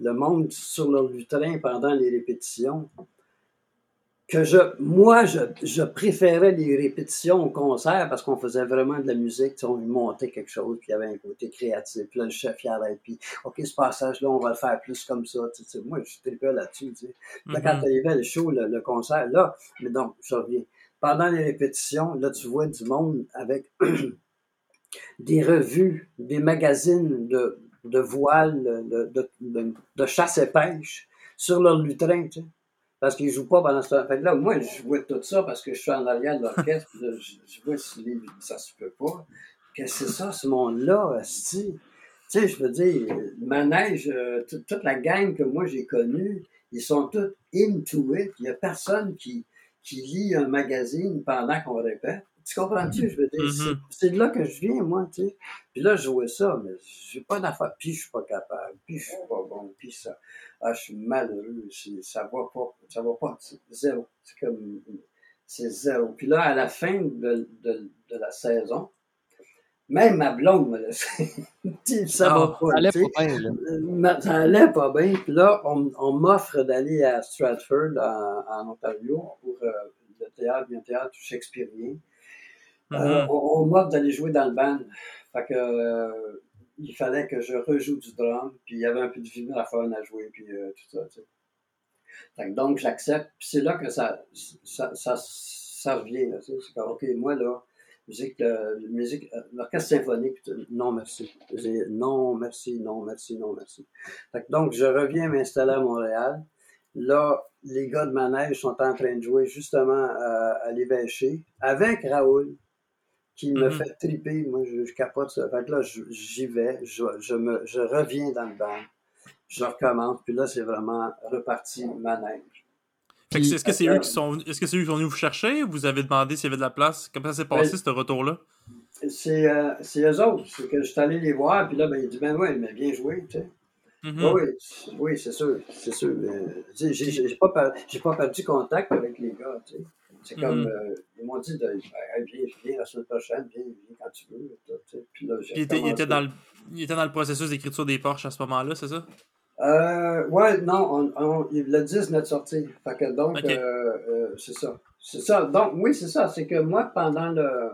Speaker 3: le monde sur le lutrin pendant les répétitions, que je, moi, je, je préférais les répétitions au concert parce qu'on faisait vraiment de la musique, tu sais, on montait quelque chose, puis il y avait un côté créatif, puis là, le chef, il arrête, puis, OK, ce passage-là, on va le faire plus comme ça, tu sais, moi, je tripais là-dessus, tu sais. Quand
Speaker 1: Mhm.
Speaker 3: t'arrivais le show, le, le concert, là, mais donc, je reviens. Pendant les répétitions, là, tu vois du monde avec des revues, des magazines de, de de, de, chasse et pêche sur leur lutrin, tu sais. Parce qu'ils jouent pas pendant ce temps. Là, moi, je vois tout ça parce que je suis en arrière de l'orchestre, je, vois si ça se peut pas. Qu'est-ce que c'est ça, ce monde-là? Tu sais, je veux dire, le manège, euh, tout- toute la gang que moi j'ai connue, ils sont tous into it. Il y a personne qui, qui lit un magazine pendant qu'on répète. Tu comprends-tu? Je veux dire, c'est-
Speaker 1: Mhm.
Speaker 3: c'est de là que je viens, moi, tu sais. Puis là, je jouais ça, mais j'ai pas d'affaire. Puis je suis pas capable. Puis je suis pas bon. Puis ça, ah, je suis malheureux. Ça va pas. Ça va pas. C'est zéro. C'est comme, c'est zéro. Puis là, à la fin de, de, de la saison, même ma blonde me laissait. Tu sais, ça
Speaker 1: Ah,
Speaker 3: va pas.
Speaker 2: Ça allait pas bien, là.
Speaker 3: Ça allait pas bien. Puis là, on, on m'offre d'aller à Stratford, en, en Ontario, pour euh, le théâtre, bien théâtre shakespearien. Euh,
Speaker 1: Mhm.
Speaker 3: on, on m'offre d'aller jouer dans le band. Fait que, euh, il fallait que je rejoue du drum, puis il y avait un peu de vibraphone à jouer, puis tout ça. Fait que donc, j'accepte. Puis c'est là que ça, ça, ça, ça revient. là, tu sais. C'est comme, OK, moi, là, musique, euh, musique euh, l'orchestre symphonique, non merci. Non merci, non merci, non merci. donc, je reviens m'installer à Montréal. Là, les gars de manège sont en train de jouer justement à, à l'évêché avec Raoul, qui me mm-hmm. fait triper. Moi, je, capote ça. Fait que là, j'y vais, je, je, me, je reviens dans le band, je recommence, puis là, c'est vraiment reparti manège.
Speaker 1: Est-ce que c'est eux qui sont est-ce que c'est eux qui sont venus vous chercher ou vous avez demandé s'il y avait de la place? Comment ça s'est passé ce retour-là?
Speaker 3: C'est euh, eux autres. C'est que je suis allé les voir, puis là, ben, ils disent Ben ouais, il m'a bien joué, tu sais. Mm-hmm. Oui, oui c'est sûr, c'est sûr. Mais, j'ai, pas, pas perdu contact avec les gars, tu sais. C'est comme, mm-hmm. euh, ils m'ont dit, de, ben, viens, viens la semaine prochaine, viens, viens quand tu veux. Puis là,
Speaker 1: il, était, il, était dans le, il était dans le processus d'écriture des Porsche à ce moment-là, c'est ça?
Speaker 3: Euh, ouais, non, on, le 10 n'est sorti. Fait que donc, euh, euh, c'est ça. C'est ça. Donc, oui, c'est ça. C'est que moi, pendant le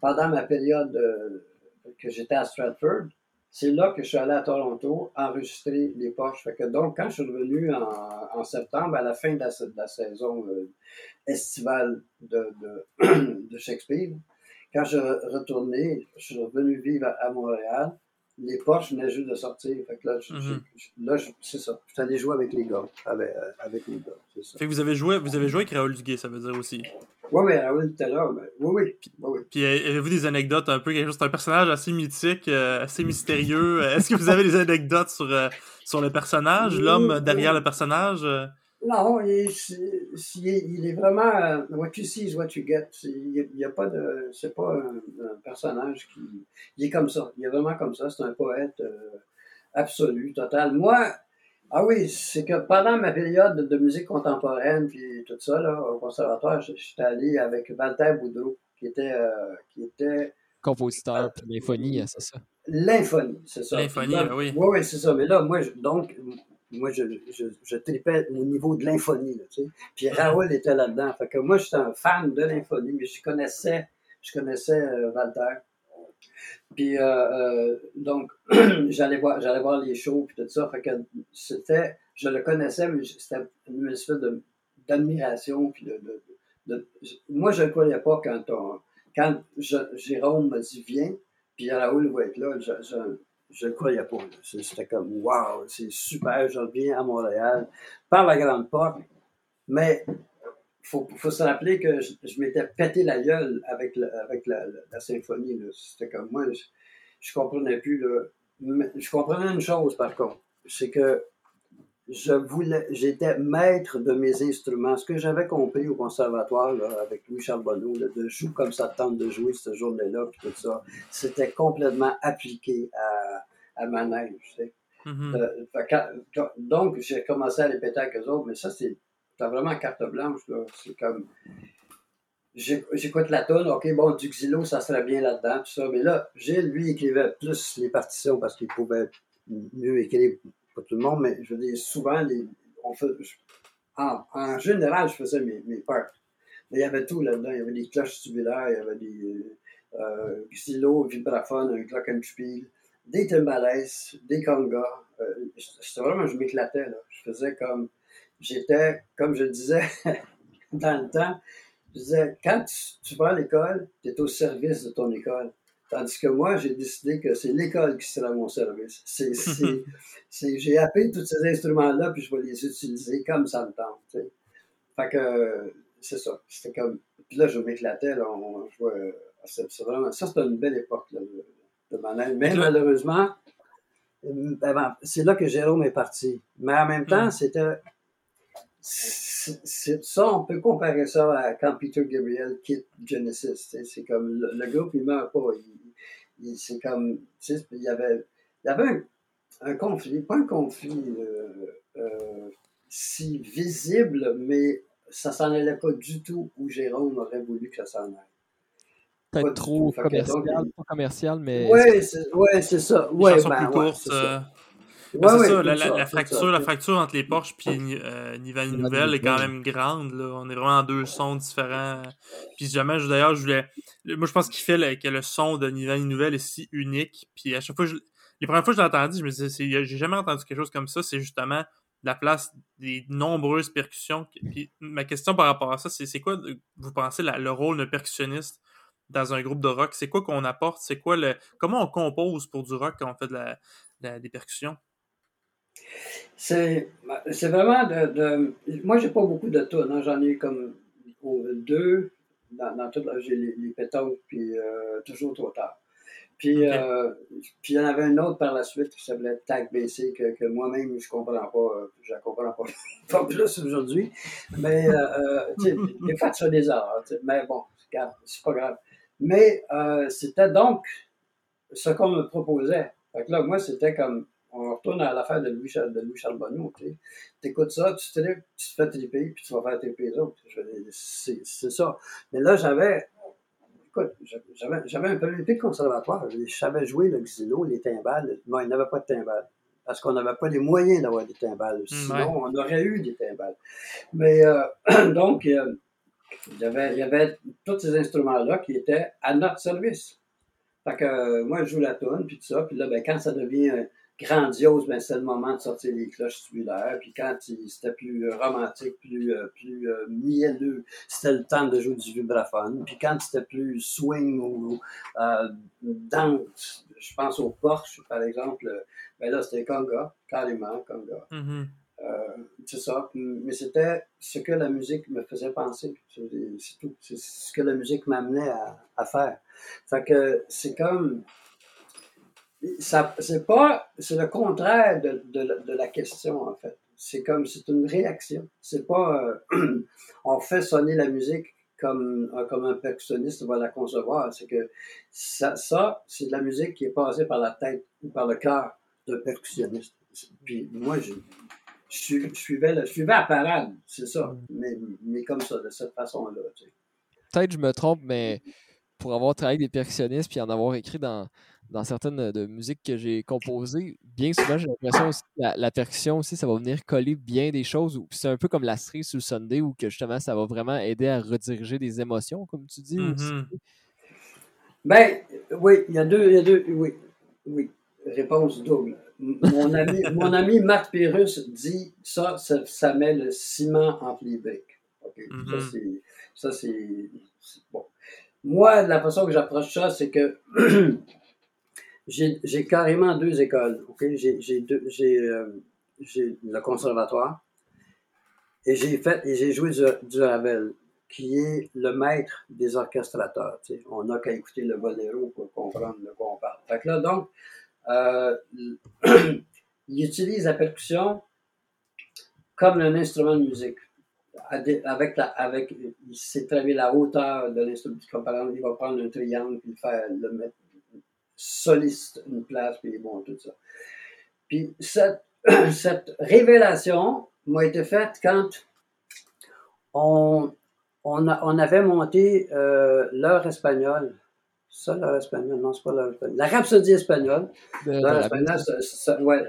Speaker 3: pendant ma période euh, que j'étais à Stratford, c'est là que je suis allé à Toronto enregistrer les Porsche. Fait que donc, quand je suis revenu en, en septembre, à la fin de la, de la saison estivale de, de, de, Shakespeare, quand je retourné, je suis revenu vivre à Montréal les Porsche venaient juste de sortir. Fait que là, mhm. là c'est ça. Je suis allé jouer avec les gars. Avec, euh, avec les gars. Ça.
Speaker 1: Fait que vous avez joué, vous avez joué avec Raoul Duguay, ça veut dire aussi.
Speaker 3: Oui, mais Raoul était là. Mais... Oui, oui. Puis, oui,
Speaker 1: Puis euh, avez-vous des anecdotes un peu quelque chose? C'est un personnage assez mythique, euh, assez mystérieux. Est-ce que vous avez des anecdotes sur, sur le personnage, l'homme derrière le personnage?
Speaker 3: Non, il est, il est vraiment euh, what you see is what you get. Il n'y a pas de. C'est pas un, personnage qui. Il est comme ça. Il est vraiment comme ça. C'est un poète euh, absolu, total. Moi, ah oui, c'est que pendant ma période de musique contemporaine puis tout ça, là, au conservatoire, j'étais allé avec Walter Boudreau, qui était. Euh, qui était
Speaker 2: Compositeur, puis l'infonie, c'est ça?
Speaker 3: L'infonie, c'est ça.
Speaker 1: L'infonie, oui.
Speaker 3: Oui, oui, c'est ça. Mais là, moi, donc, moi, je, je, je tripais au niveau de l'infonie, tu sais. Puis Raoul était là-dedans. Fait que moi, j'étais un fan de l'infonie, mais je connaissais, je connaissais euh, Walter. Puis, euh, euh donc, j'allais voir, j'allais voir les shows, puis tout ça. Fait que c'était, je le connaissais, mais c'était une espèce de, d'admiration, puis de, de, de, moi, je ne croyais pas quand on, quand Jérôme m'a dit viens, puis Raoul va être là, je, je je ne croyais pas. C'était comme, wow, c'est super, je reviens à Montréal par la grande porte. Mais il faut, faut, se rappeler que je, m'étais pété la gueule avec, la, symphonie. C'était comme moi, je, je comprenais plus. Je comprenais une chose par contre, c'est que je voulais, j'étais maître de mes instruments. Ce que j'avais compris au conservatoire avec Louis Charbonneau, de jouer comme ça tente de jouer cette journée-là, puis tout ça, c'était complètement appliqué à, à ma neige. Mm-hmm. Euh, donc, j'ai commencé à répéter avec eux autres, mais ça, c'est vraiment carte blanche. C'est comme. J'écoute la tonne, ok, bon, du xylo, ça serait bien là-dedans, tout ça. Mais là, Gilles, lui, écrivait plus les partitions parce qu'il pouvait mieux écrire pour tout le monde, mais je veux dire, souvent, on fait, en, général, je faisais mes, mes. Mais il y avait tout là-dedans. Il y avait des cloches tubulaires, il y avait des euh, xylo, vibraphone, un glockenspiel, des timbales, des congas. Euh, c'était vraiment, je m'éclatais. Là. Je faisais comme, j'étais, comme je disais dans le temps, je disais, quand tu, tu vas à l'école, tu es au service de ton école. Tandis que moi, j'ai décidé que c'est l'école qui sera mon service. C'est, c'est, j'ai appris tous ces instruments-là, puis je vais les utiliser comme ça me tente. Fait que c'est ça. C'était comme. Puis là, je m'éclatais. Là, on, c'est, vraiment. Ça, c'était une belle époque là, de, de Manel. Mais malheureusement, euh, ben, c'est là que Jérôme est parti. Mais en même temps, hmm. c'était. Ça, on peut comparer ça à quand Peter Gabriel quitte Genesis. C'est comme le, groupe, il meurt pas. Il, c'est comme, il y avait, il y avait un, conflit, pas un conflit euh, euh, si visible, mais ça s'en allait pas du tout où Jérôme aurait voulu que ça s'en aille.
Speaker 2: Peut-être trop commercial, pas commercial, mais.
Speaker 3: Oui, c'est ouais, ça. Ouais, ben,
Speaker 1: ouais, ça. Ouais, c'est ça, la, la, fracture, la fracture entre les Porsche et euh, Nivelle Nouvelle est quand même grande. Là. On est vraiment en deux sons différents. Puis jamais, d'ailleurs, je voulais. Moi, je pense qu'il fait que le son de Nivelle Nouvelle est si unique. Puis à chaque fois, je... les premières fois que je l'ai entendu, je me disais, j'ai jamais entendu quelque chose comme ça. C'est justement la place des nombreuses percussions. Puis ma question par rapport à ça, c'est quoi, vous pensez, le rôle d'un percussionniste dans un groupe de rock? C'est quoi qu'on apporte? C'est quoi le. Comment on compose pour du rock quand on fait de la, des percussions?
Speaker 3: C'est vraiment de, de. Moi, j'ai pas beaucoup de tonnes. Hein. J'en ai comme deux dans, J'ai les, les pétanques, puis euh, toujours trop tard. Puis, euh, puis il y en avait un autre par la suite qui s'appelait Tag BC que, que moi-même je comprends pas, je la comprends pas, pas plus aujourd'hui. Mais euh, euh des fois tu des erreurs, mais bon, c'est pas grave. Mais euh, c'était donc ce qu'on me proposait. Fait que là, moi, c'était comme on retourne à l'affaire de Louis, de Louis Charles Bonneau, tu écoutes ça, tu te, tu te fais triper, puis tu vas faire triper les autres. C'est ça. Mais là, j'avais écoute, j'avais un peu de conservatoire. Je savais jouer le xylo, les timbales. Moi, il n'y avait pas de timbales. Parce qu'on n'avait pas les moyens d'avoir des timbales. Sinon, on aurait eu des timbales. Mais euh, donc, euh, il, y avait, tous ces instruments-là qui étaient à notre service. Fait que euh, moi, je joue la tonne, puis tout ça. Puis là, ben, quand ça devient grandiose, ben, c'est le moment de sortir les cloches tubulaires. Puis quand c'était plus euh, romantique, plus, euh, plus euh, mielleux, c'était le temps de jouer du vibraphone. Puis quand c'était plus swing ou euh, danse, je pense au Porsche, par exemple, ben là, c'était conga, carrément conga. Mm-hmm. c'est ça. Mais c'était ce que la musique me faisait penser. C'est tout. C'est ce que la musique m'amenait à, à, faire. Fait que c'est comme ça, c'est pas, c'est le contraire de, de, de, la question, en fait. C'est comme, c'est une réaction. C'est pas, euh, on fait sonner la musique comme, euh, comme un percussionniste va la concevoir. C'est que ça, ça c'est de la musique qui est passée par la tête ou par le cœur d'un percussionniste. Puis moi, je, je, suivais, le, je suivais la parade, c'est ça. Mm. Mais, mais comme ça, de cette façon-là. Tu sais.
Speaker 2: Peut-être je me trompe, mais pour avoir travaillé avec des percussionnistes puis en avoir écrit dans, dans certaines euh, de musiques que j'ai composées, bien souvent, j'ai l'impression aussi que la, percussion aussi, ça va venir coller bien des choses. C'est un peu comme la cerise sur le Sunday où que justement, ça va vraiment aider à rediriger des émotions, comme tu dis.
Speaker 3: Mm-hmm. Ben, oui, il y a deux, il y a deux, oui, oui, réponse double. Mon ami, mon ami Marc Pérus dit ça, ça, met le ciment entre les briques. Mm-hmm. Ça, c'est bon. Moi, la façon que j'approche ça, c'est que j'ai carrément deux écoles. J'ai euh, le conservatoire et j'ai fait et j'ai joué du, Ravel, qui est le maître des orchestrateurs. On n'a qu'à écouter le boléro pour comprendre de quoi on parle. Là, donc, euh, il utilise la percussion comme un instrument de musique. Avec la, avec, il sait très bien la hauteur de l'instrument. Par exemple, il va prendre un triangle et faire le mettre soliste une place, puis bon, tout ça. Puis cette, cette révélation m'a été faite quand on, on, a, on avait monté euh, l'heure espagnole. Ça, l'heure espagnole, non, c'est pas l'heure espagnole. La rhapsodie espagnole. L'heure espagnole, c'est ouais,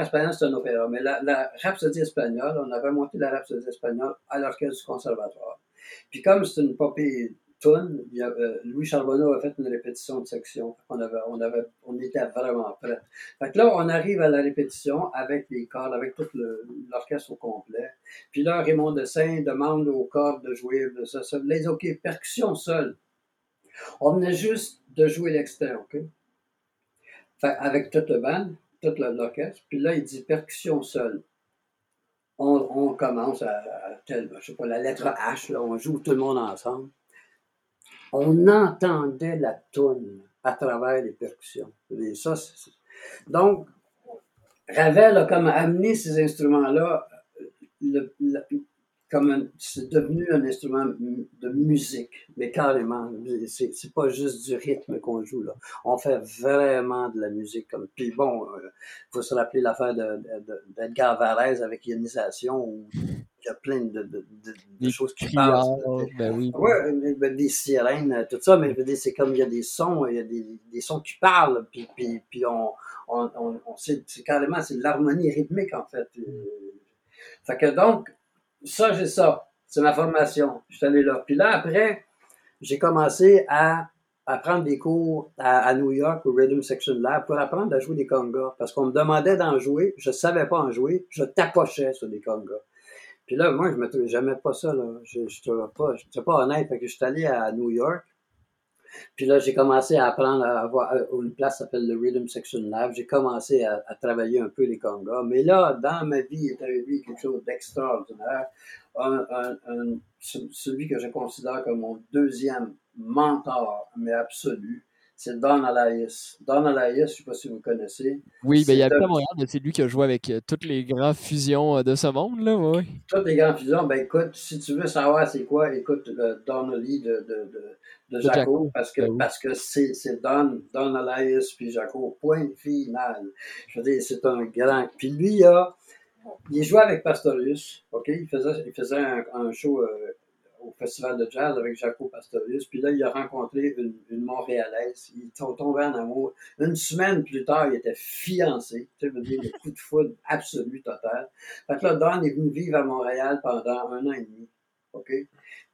Speaker 3: espagnole, c'est un opéra. Mais la, la rhapsodie espagnole, on avait monté la rhapsodie espagnole à l'orchestre du conservatoire. Puis comme c'est une popée Louis Charbonneau a fait une répétition de section. On, avait, on, était vraiment prêts. Fait là, on arrive à la répétition avec les cordes, avec tout l'orchestre au complet. Puis là, Raymond Dessin demande aux cordes de jouer de ça, ça. Les OK, percussion seule. On venait juste de jouer l'extrait, OK? Avec toute le band, toute l'orchestre. Puis là, il dit percussion seule. On, commence à, je sais pas, la lettre H, là, on joue tout le monde ensemble on entendait la toune à travers les percussions. ça, Donc, Ravel a comme amené ces instruments-là, comme c'est devenu un instrument de musique, mais carrément, c'est pas juste du rythme qu'on joue là. On fait vraiment de la musique comme. Puis bon, il euh, faut se rappeler l'affaire d'Edgar de, Varese avec ionisation il y a plein de, de, de, choses qui passent. Ben oui. Ouais, ben, des sirènes, tout ça, mais c'est comme il y a des sons, il y a des, des sons qui parlent, puis, puis, puis on, on, on, on c'est carrément, c'est l'harmonie rythmique, en fait. Fait que donc, ça, j'ai ça. C'est ma formation. Je suis allé là. Puis là, après, j'ai commencé à, à prendre des cours à, New York au Rhythm Section Lab pour apprendre à jouer des congas. Parce qu'on me demandait d'en jouer. Je savais pas en jouer. Je tapochais sur des congas. Puis là, moi, je ne jamais pas ça. Là. Je ne suis pas, pas honnête. Fait que je suis allé à New York. Puis là, j'ai commencé à apprendre à avoir euh, une place qui s'appelle le Rhythm Section Lab. J'ai commencé à, travailler un peu les congas. Mais là, dans ma vie, est arrivé quelque chose d'extraordinaire. Un, un, celui que je considère comme mon deuxième mentor, mais absolu, c'est Don Alias. Don Alias, je ne sais pas si vous connaissez.
Speaker 2: Oui, mais il y a pas moyen, mais c'est lui qui a joué avec euh, toutes les grandes fusions euh, de ce monde, là, oui.
Speaker 3: Toutes les grandes fusions, ben écoute, si tu veux savoir c'est quoi, écoute euh, Donnelly de, de, de, de Jaco, parce que parce que c'est, Don, Don Alias puis Jaco, point final. Je veux dire, c'est un grand. Puis lui, il a, il jouait avec Pastorius, ok? Il faisait, il faisait un, show au Festival de jazz avec Jaco Pastorius. Puis là, il a rencontré une, une Montréalaise. Ils sont tombés en amour. Une semaine plus tard, il était fiancé. Tu sais, dire, le coup de foudre absolu, total. Fait que là, Don est venu vivre à Montréal pendant un an et demi. OK?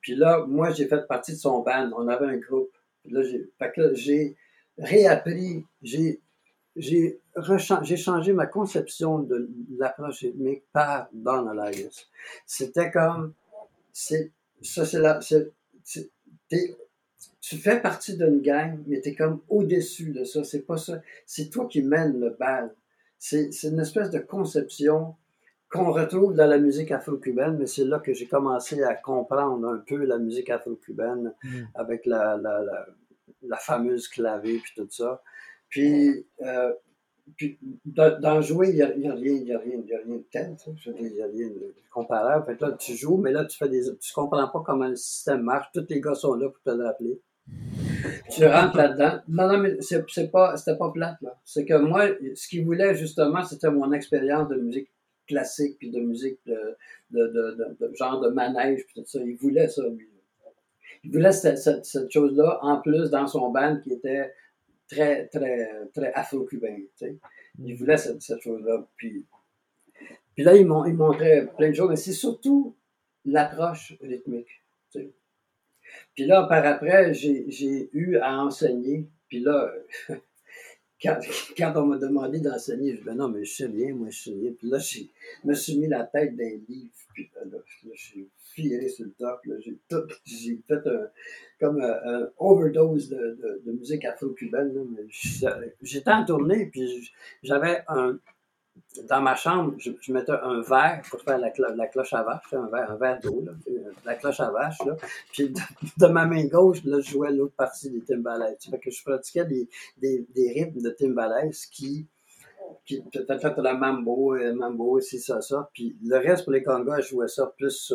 Speaker 3: Puis là, moi, j'ai fait partie de son band. On avait un groupe. Là, là, j'ai réappris, j'ai changé ma conception de l'approche rythmique par Don Elias. C'était comme, ça, c'est la. tu fais partie d'une gang, mais tu es comme au-dessus de ça. C'est pas ça. C'est toi qui mènes le bal. C'est une espèce de conception qu'on retrouve dans la musique afro-cubaine, mais c'est là que j'ai commencé à comprendre un peu la musique afro-cubaine mm. avec la, la, la, la, fameuse clavé puis tout ça. Puis, euh, puis, dans jouer, il n'y a, y a, rien, il y a, rien, y a rien de tel, il n'y a rien de comparable. Fait que là, tu joues, mais là, tu fais des, tu comprends pas comment le système marche. Tous les gars sont là pour te le rappeler. Tu rentres là-dedans. Non, non, mais c'est pas, c'était pas plate, là. C'est que moi, ce qu'il voulait, justement, c'était mon expérience de musique classique, puis de musique de, genre de manège, puis tout ça. Il voulait ça, lui. Il voulait cette, chose-là, en plus, dans son band, qui était très, très, très afro-cubain. Il voulait cette, chose-là. Puis, puis là, il, montrait plein de choses, mais c'est surtout l'approche rythmique. Puis là, par après, j'ai eu à enseigner. Puis là, quand, quand on m'a demandé d'enseigner, je dis, ben non, mais je sais bien, moi, je sais bien. Puis là, je me suis mis la tête d'un livre. Puis là, là, je suis firé sur le top. J'ai fait un, comme un, overdose de, de, de musique afro-cubaine. J'étais en tournée, puis j'avais un, dans ma chambre, je, mettais un verre pour faire la, cloche à vache, un verre, un verre d'eau, la cloche à vache. Puis de, ma main gauche, je jouais l'autre partie des timbales. Que je pratiquais des, des, rythmes de timbales qui, qui peut-être la mambo, euh, mambo, c'est ça, ça. Puis le reste pour les congas, je jouais ça plus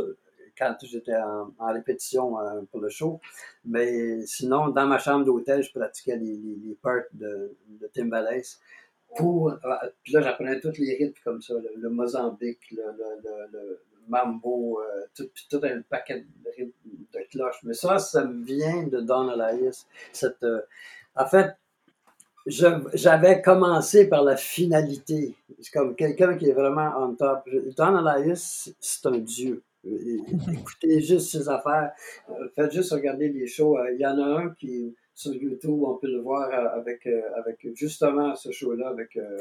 Speaker 3: quand j'étais en, répétition euh, pour le show. Mais sinon, dans ma chambre d'hôtel, je pratiquais les, les, parts de, de timbales Euh, puis là, j'apprenais tous les rythmes comme ça, le, Mozambique, le, le, mambo, euh, tout, tout, un paquet de rythmes de cloches. Mais ça, ça me vient de Don Elias. Cette, euh, en fait, j'avais commencé par la finalité. C'est comme quelqu'un qui est vraiment on top. Don Elias, c'est un dieu. Écoutez juste ses affaires. Faites juste regarder les shows. Il y en a un qui sur YouTube, on peut le voir euh, avec, euh, avec justement ce show-là, avec euh,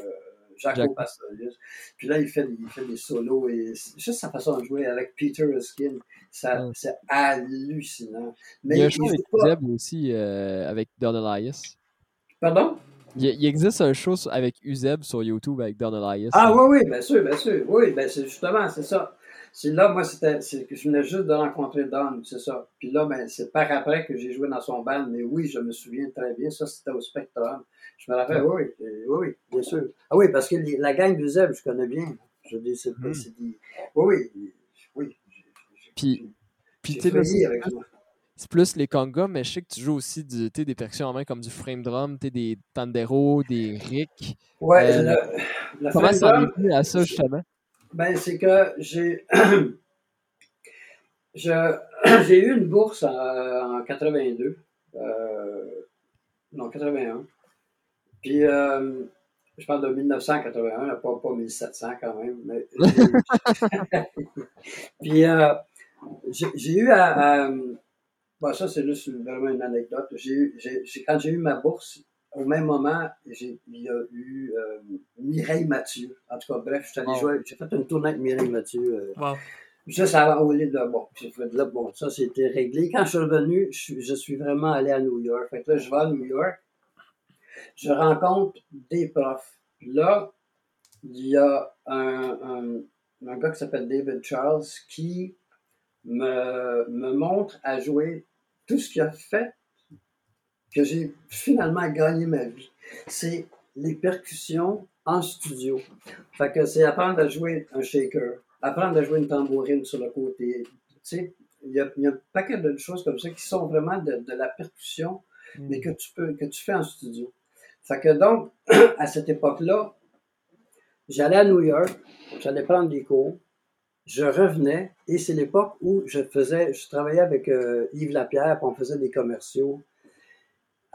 Speaker 3: Jaco Pastorius. Puis là, il fait, il fait des solos et juste sa façon de jouer avec Peter Erskine, ça, c'est hallucinant.
Speaker 2: Mais il y a un show avec Uzeb aussi, avec Don Elias.
Speaker 3: Pardon?
Speaker 2: Il, existe un show avec Uzeb sur YouTube avec Don Elias.
Speaker 3: Ah oui, oui, bien sûr, bien sûr. Oui, ben c'est justement, c'est ça. C'est là, moi, c'était, c'est que je venais juste de rencontrer Don, c'est ça. Puis là, ben, c'est par après que j'ai joué dans son band, mais oui, je me souviens très bien, ça, c'était au Spectrum. Je me rappelle, oui, oui, oui, bien sûr. Ah oui, parce que la gang du Zeb, je connais bien. Je dis, c'est, c'est dit, oui, oui, oui.
Speaker 2: Puis, puis tu c'est plus les congas, mais je sais que tu joues aussi du, des percussions en main comme du frame drum, des panderos, des rick.
Speaker 3: Ouais, euh,
Speaker 2: le, comment ça arrive à ça justement?
Speaker 3: Ben, c'est que j'ai j'ai eu une bourse en, 82, euh, non 81. Puis euh, je parle de 1981, pas, pas 1700 quand même. Mais, puis euh, j'ai eu à, ça c'est juste vraiment une anecdote. J'ai quand j'ai eu ma bourse, au même moment, il y a eu euh, Mireille Mathieu. En tout cas, bref, je jouer, j'ai fait une tournée avec Mireille Mathieu. Euh, Juste avant, au lieu de bon, là, bon, ça c'était réglé. Quand je suis revenu, je, je suis vraiment allé à New York. Fait que là, je vais à New York, je rencontre des profs. Là, il y a un, un, un gars qui s'appelle David Charles qui me, me montre à jouer tout ce qu'il a fait que j'ai finalement gagné ma vie. C'est les percussions en studio. Fait que c'est apprendre à jouer un shaker, apprendre à jouer une tambourine sur le côté. Tu sais, il y, a, il y a un paquet de choses comme ça qui sont vraiment de, de la percussion,
Speaker 2: Mm.
Speaker 3: mais que tu peux, que tu fais en studio. Fait que donc, à cette époque-là, j'allais à New York, j'allais prendre des cours, je revenais, et c'est l'époque où je faisais, je travaillais avec euh, Yves Lapierre, puis on faisait des commerciaux.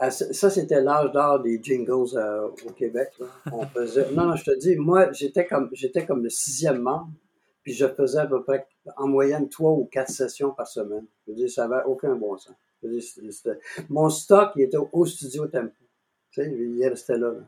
Speaker 3: Ce- ça, c'était l'âge d'or des jingles euh, au Québec. On faisait, non, non, je te dis, moi, j'étais comme, comme le sixième membre, puis je faisais à peu près, en moyenne, trois ou quatre sessions par semaine. Je veux dire, ça n'avait aucun bon sens. Mon stock, il était au studio Tempo. Tu sais, il restait là. là.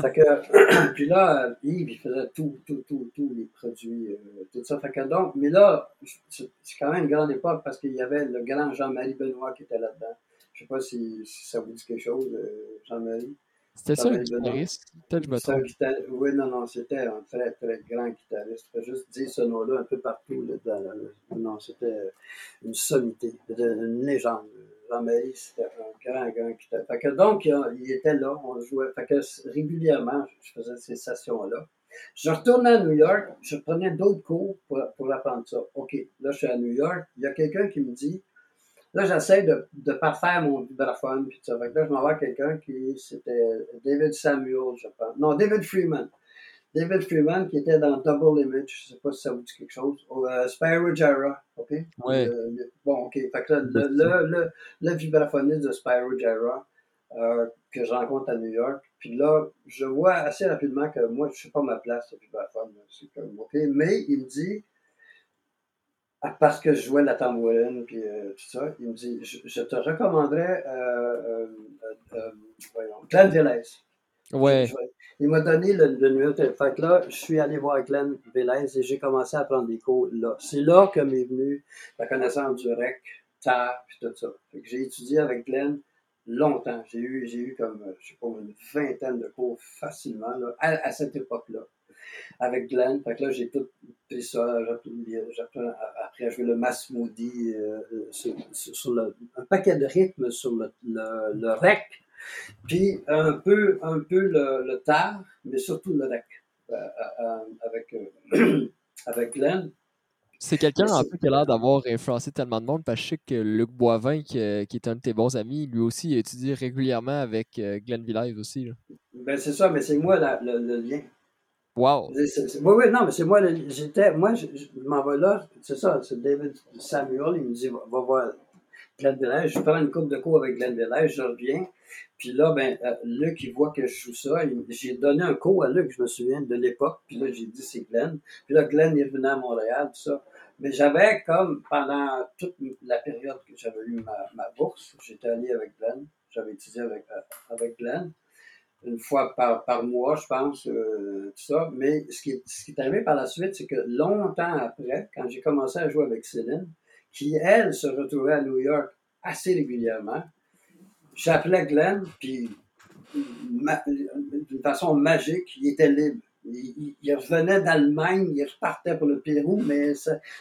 Speaker 3: Fait que, puis là, Yves, il faisait tout, tout, tout, tous les produits, euh, tout ça. Fait que donc, mais là, c'est quand même une grande époque parce qu'il y avait le grand Jean-Marie Benoît qui était là-dedans. Je sais pas si, si ça vous dit quelque chose, euh, Jean-Marie.
Speaker 2: C'était ça,
Speaker 3: Benoît.
Speaker 2: guitariste? Peut-être que je me
Speaker 3: un guitar- Oui, non, non, c'était un très, très grand guitariste. Je peux juste dire ce nom-là un peu partout. Là, dans la- Non, c'était une sommité, une légende. Jean-Marie, c'était un grand, grand guitariste. Fait que donc, il il était là, on jouait. Fait que régulièrement, je faisais ces sessions-là. Je retournais à New York, je prenais d'autres cours pour, pour apprendre ça. OK, là, je suis à New York. Il y a quelqu'un qui me dit, Là, j'essaie de, de parfaire mon vibraphone, puis tout ça. Fait que là, je m'envoie à quelqu'un qui, c'était David Samuel, je pense. Non, David Freeman. David Freeman, qui était dans Double Image, je sais pas si ça vous dit quelque chose. Ou, euh, Spyro Gyra, OK?
Speaker 2: Ouais.
Speaker 3: Euh, le- bon, OK. Fait que là, le, le, le, le vibraphoniste de Spyro Gyra, euh, que je rencontre à New York. Puis là, je vois assez rapidement que moi, je sais pas ma place au vibraphone. là. C'est comme, OK. Mais il me dit, parce que je jouais la tambourine, puis euh, tout ça, il me dit, je, je te recommanderais euh, euh, voyons, Glenn Velez.
Speaker 2: Ouais.
Speaker 3: Il m'a donné le, le numéro de téléphone. Fait que là, je suis allé voir Glenn Velez et j'ai commencé à prendre des cours là. C'est là que m'est venue la connaissance du rec, tar, puis tout ça. J'ai étudié avec Glenn longtemps. J'ai eu, j'ai eu comme, je sais pas, une vingtaine de cours facilement, là, à, à cette époque-là. Avec Glenn. Fait que là, j'ai tout pris ça. J'ai après à jouer le Mass Moody euh, euh, sur, sur- sur le, un paquet de rythmes sur le, le, le rec. Puis un peu, un peu le, le tar, mais surtout le rec. euh, avec, avec Glenn.
Speaker 2: C'est quelqu'un en peu qui a l'air d'avoir influencé tellement de monde parce que je sais que Luc Boivin, qui, qui est un de tes bons amis, lui aussi il a étudié régulièrement avec Glenn Villez aussi. là.
Speaker 3: Ben, c'est ça, mais c'est moi la- le, le lien.
Speaker 2: Wow!
Speaker 3: Oui, oui, non, mais c'est moi, j'étais, moi, je, je m'en vais là, c'est ça, c'est David Samuel, il me dit, va, voir Glenn Village, je prends une coupe de cours avec Glenn Village, je reviens, puis là, ben, euh, Luc, il voit que je joue ça, j'ai donné un cours à Luc, je me souviens de l'époque, puis là, j'ai dit, c'est Glenn, puis là, Glenn est revenu à Montréal, tout ça, mais j'avais comme, pendant toute la période que j'avais eu ma, ma bourse, j'étais allé avec Glenn, j'avais étudié avec, euh, avec Glenn, une fois par, mois, je pense, euh, tout ça. Mais ce qui, est, ce qui est arrivé par la suite, c'est que longtemps après, quand j'ai commencé à jouer avec Céline, qui, elle, se retrouvait à New York assez régulièrement, j'appelais Glenn, puis d'une façon magique, il était libre. Il, revenait d'Allemagne, il repartait pour le Pérou, mais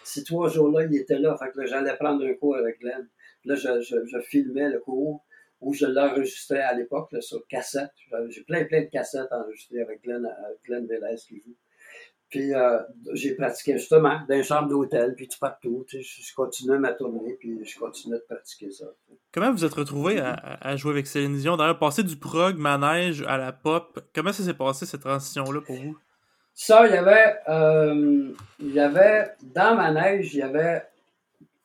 Speaker 3: ces trois jours-là, il était là. Fait que j'allais prendre un cours avec Glenn. Là, je- je filmais le cours où je l'enregistrais à l'époque sur cassette. J'ai plein, plein de cassettes enregistrées avec Glenn, avec Glenn Velez qui joue. Puis euh, j'ai pratiqué justement dans une chambre d'hôtel, puis tout partout. Tu sais, je, continuais ma tournée, puis je continuais de pratiquer ça.
Speaker 1: Comment vous êtes retrouvé à, à jouer avec Céline Dion? D'ailleurs, passer du prog, manège à la pop, comment ça s'est passé cette transition-là pour vous?
Speaker 3: Ça, il y avait, euh, il y avait, dans ma neige, il y avait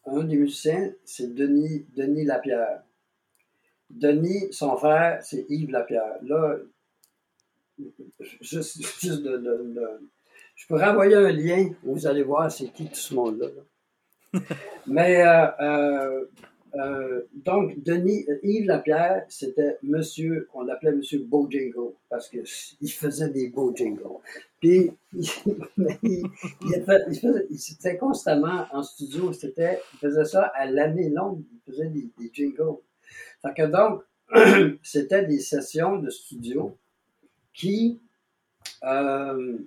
Speaker 3: un des musiciens, c'est Denis, Denis Lapierre. Denis, son frère, c'est Yves Lapierre. Là, juste, juste de, de- de- je pourrais envoyer un lien où vous allez voir c'est qui tout ce monde-là. là. Mais, euh, euh, euh, donc, Denis, Yves Lapierre, c'était monsieur, on l'appelait monsieur Bojingo, parce qu'il faisait des beaux jingles. Puis, il, il, il, c'était constamment en studio. C'était, il faisait ça à l'année longue. Il faisait des, des jingles. Fait que donc, c'était des sessions de studio qui, euh,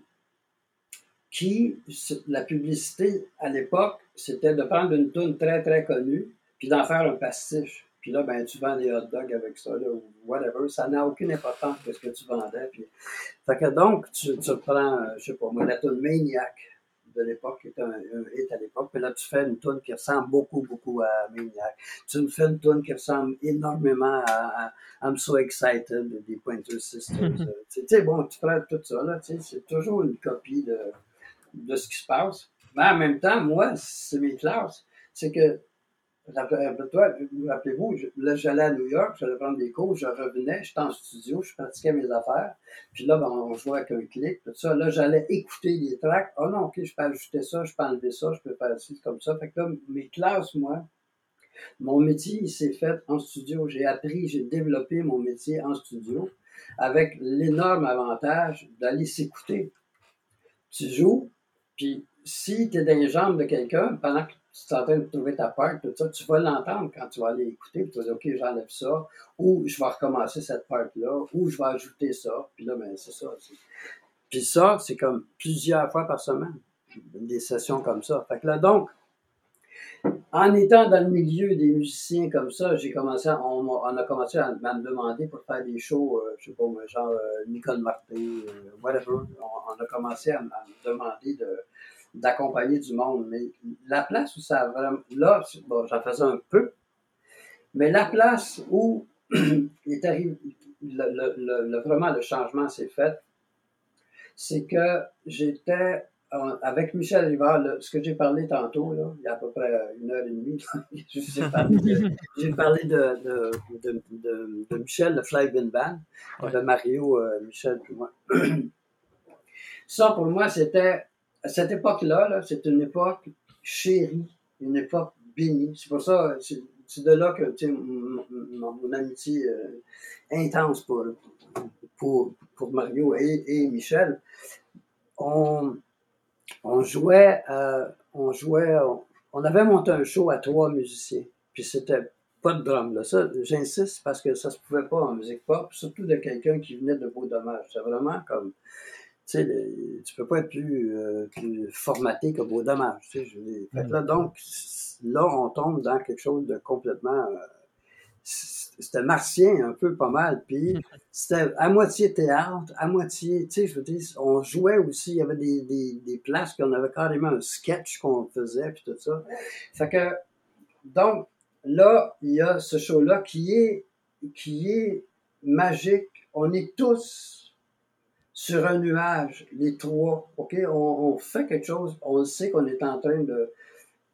Speaker 3: qui, la publicité à l'époque, c'était de prendre une tune très, très connue, puis d'en faire un pastiche. Puis là, ben, tu vends des hot dogs avec ça, là, ou whatever. Ça n'a aucune importance de ce que tu vendais. Puis... Fait que donc, tu, tu prends, euh, je sais pas moi, la tune Maniac de l'époque, un, hit à l'époque. Puis là, tu fais une tune qui ressemble beaucoup, beaucoup à Maniac. Tu me fais une tune qui ressemble énormément à, I'm So Excited des Pointer Sisters. Euh, tu sais, bon, tu prends tout ça, là, tu sais, c'est toujours une copie de, de ce qui se passe. Mais en même temps, moi, c'est mes classes. C'est que rappelez-vous, là, j'allais à New York, j'allais prendre des cours, je revenais, j'étais en studio, je pratiquais mes affaires, puis là, ben, on jouait avec un clic, tout ça. Là, j'allais écouter les tracks. Oh non, OK, je peux ajouter ça, je peux enlever ça, je peux faire ci, comme ça. Fait que là, mes classes, moi, mon métier, il s'est fait en studio. J'ai appris, j'ai développé mon métier en studio avec l'énorme avantage d'aller s'écouter. Tu joues, puis si tu es dans les jambes de quelqu'un, pendant que tu es en train de trouver ta part, tout ça, tu vas l'entendre quand tu vas aller écouter, tu vas dire, OK, j'enlève ça, ou je vais recommencer cette part-là, ou je vais ajouter ça, puis là, ben, c'est ça. Puis ça, c'est comme plusieurs fois par semaine, des sessions comme ça. Fait que là, donc, en étant dans le milieu des musiciens comme ça, j'ai commencé, on, a commencé à, me demander pour faire des shows, euh, je sais pas, genre euh, Nicole Martin, euh, whatever. On, a commencé à me demander de, d'accompagner du monde. Mais la place où ça a vraiment. Là, bon, j'en faisais un peu, mais la place où est arrivé, le, vraiment le changement s'est fait, c'est que j'étais avec Michel Rivard, ce que j'ai parlé tantôt, là, il y a à peu près une heure et demie, j'ai parlé, de, de, de, de, Michel, le Fly Bin Band, de Mario, euh, Michel, puis moi. Ça, pour moi, c'était à cette époque-là, c'est une époque chérie, une époque bénie. C'est pour ça, c'est de là que mon, amitié euh, intense pour, pour, pour Mario et, Michel, on, on jouait, euh, on jouait, on, avait monté un show à trois musiciens, puis c'était pas de drum. Là. Ça, j'insiste parce que ça se pouvait pas en musique pop, surtout de quelqu'un qui venait de Beau Dommage. C'est vraiment comme sais, tu peux pas être plus, euh, plus formaté que beau dommage. Tu sais, je là, donc, là, on tombe dans quelque chose de complètement. Euh, c'était martien un peu pas mal. Puis c'était à moitié théâtre, à moitié, tu sais, je veux dire, on jouait aussi, il y avait des, des, des places qu'on avait carrément un sketch qu'on faisait, puis tout ça. Fait que, donc, là, il y a ce show-là qui est, qui est magique. On est tous sur un nuage, les trois, OK, on, fait quelque chose, on sait qu'on est en train de...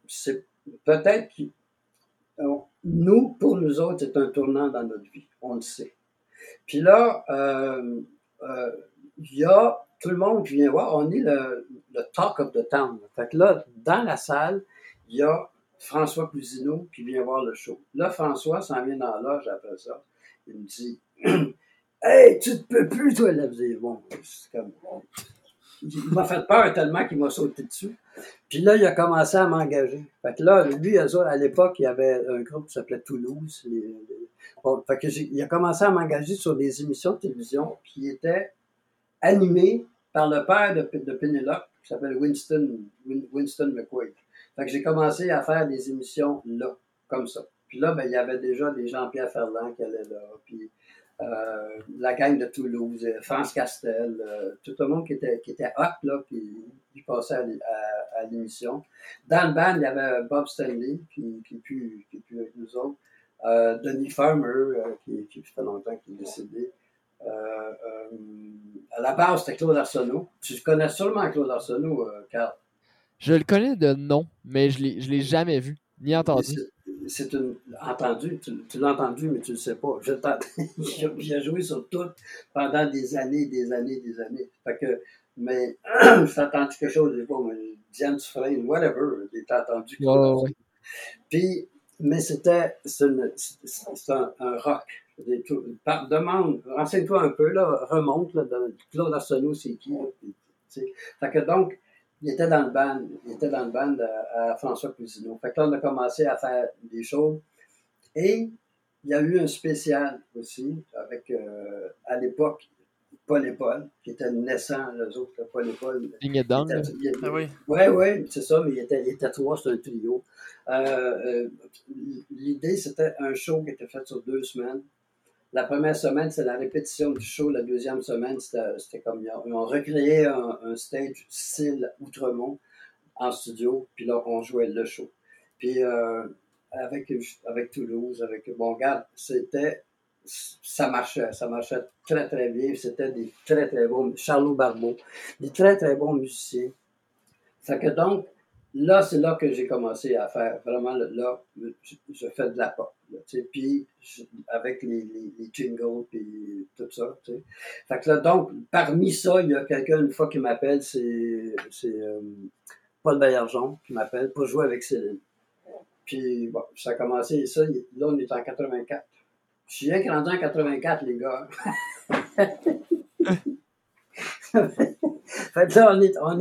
Speaker 3: C'est peut-être que nous, pour nous autres, c'est un tournant dans notre vie, on le sait. Puis là, euh, euh, il y a tout le monde qui vient voir, on est le, le, talk of the town. Fait que là, dans la salle, il y a François Cousineau qui vient voir le show. Là, François s'en vient dans l'âge après ça. Il me dit Hey, tu ne peux plus, toi, là. Bon, c'est comme. Il m'a fait peur tellement qu'il m'a sauté dessus. Puis là, il a commencé à m'engager. Fait que là, lui, à l'époque, il y avait un groupe qui s'appelait Toulouse. Bon, fait que il a commencé à m'engager sur des émissions de télévision qui étaient animées par le père de, de Penelope, qui s'appelle Winston, Winston McQuaid. Fait que j'ai commencé à faire des émissions là, comme ça. Puis là, ben, il y avait déjà des Jean-Pierre Ferland qui allaient là. Puis la gang de Toulouse, euh, France Castel, euh, tout le monde qui était, qui était hot, là, qui, qui passait à, l'émission. Dans le band, il y avait Bob Stanley, qui, qui plus avec nous autres. Denis Farmer, qui, qui fait longtemps qu'il est décédé. à la base, c'était Claude Arsenault. Tu connais sûrement Claude Arsenault, Carl?
Speaker 2: Je le connais de nom, mais je ne l'ai jamais vu, ni entendu
Speaker 3: c'est une. Entendu, tu, l'as entendu, mais tu ne le sais pas. Je j'ai joué sur tout pendant des années, des années, des années. Fait que, mais j'ai entendu quelque chose, je sais pas, Diane Dufresne, whatever, j'ai entendu.
Speaker 2: Ouais,
Speaker 3: Puis, mais c'était c'est un, un, rock. Par demande, renseigne-toi un peu, là, remonte, là, Claude Arsenault, c'est qui? Fait que donc, il était dans le band, il était dans le band à, François Cousineau. Fait que là, on a commencé à faire des shows. Et il y a eu un spécial aussi avec, euh, à l'époque, Paul et Paul, qui était naissant, les autres, Paul et Paul.
Speaker 2: Ligne Ah
Speaker 1: oui.
Speaker 3: Oui, oui, c'est ça, mais il était, il était trois, c'était un trio. Euh, euh, l'idée, c'était un show qui était fait sur deux semaines. La première semaine, c'est la répétition du show. La deuxième semaine, c'était comme ils ont recréé un, un, stage style Outremont en studio, puis là, on jouait le show. Puis euh, avec, avec Toulouse, avec Bon c'était ça marchait, ça marchait très très bien. C'était des très très bons, Charlot Barbeau, des très très bons musiciens. Fait que donc, là, c'est là que j'ai commencé à faire vraiment, là, je, fais de la pop, puis avec les, les, jingles, puis tout ça. Fait que là, donc, parmi ça, il y a quelqu'un, une fois, qui m'appelle, c'est, euh, Paul Baillargeon, qui m'appelle pour jouer avec Céline. Puis, bon, ça a commencé, ça, là, on est en 84. Je suis bien rendu en 84, les gars. fait là, est en,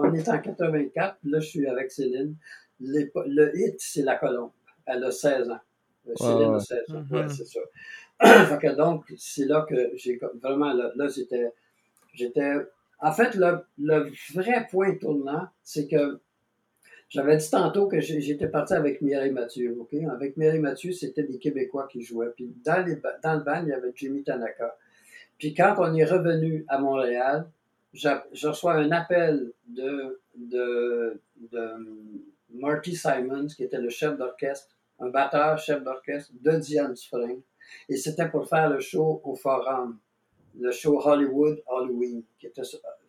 Speaker 3: on est en 84, là, je suis avec Céline. le hit, c'est La Colombe. Elle a 16 ans. Céline a 16 ans. Ouais, mm-hmm. c'est ça. fait que donc, c'est là que j'ai vraiment, là, là j'étais, j'étais, en fait, le, le vrai point tournant, c'est que j'avais dit tantôt que j'étais parti avec Mireille Mathieu, OK? Avec Mireille Mathieu, c'était des Québécois qui jouaient. Puis dans, les, dans le band, il y avait Jimmy Tanaka. Puis quand on est revenu à Montréal, je, reçois un appel de, de, de Marty Simons, qui était le chef d'orchestre, un batteur, chef d'orchestre de Diane Spring. Et c'était pour faire le show au Forum, le show Hollywood Halloween, qui était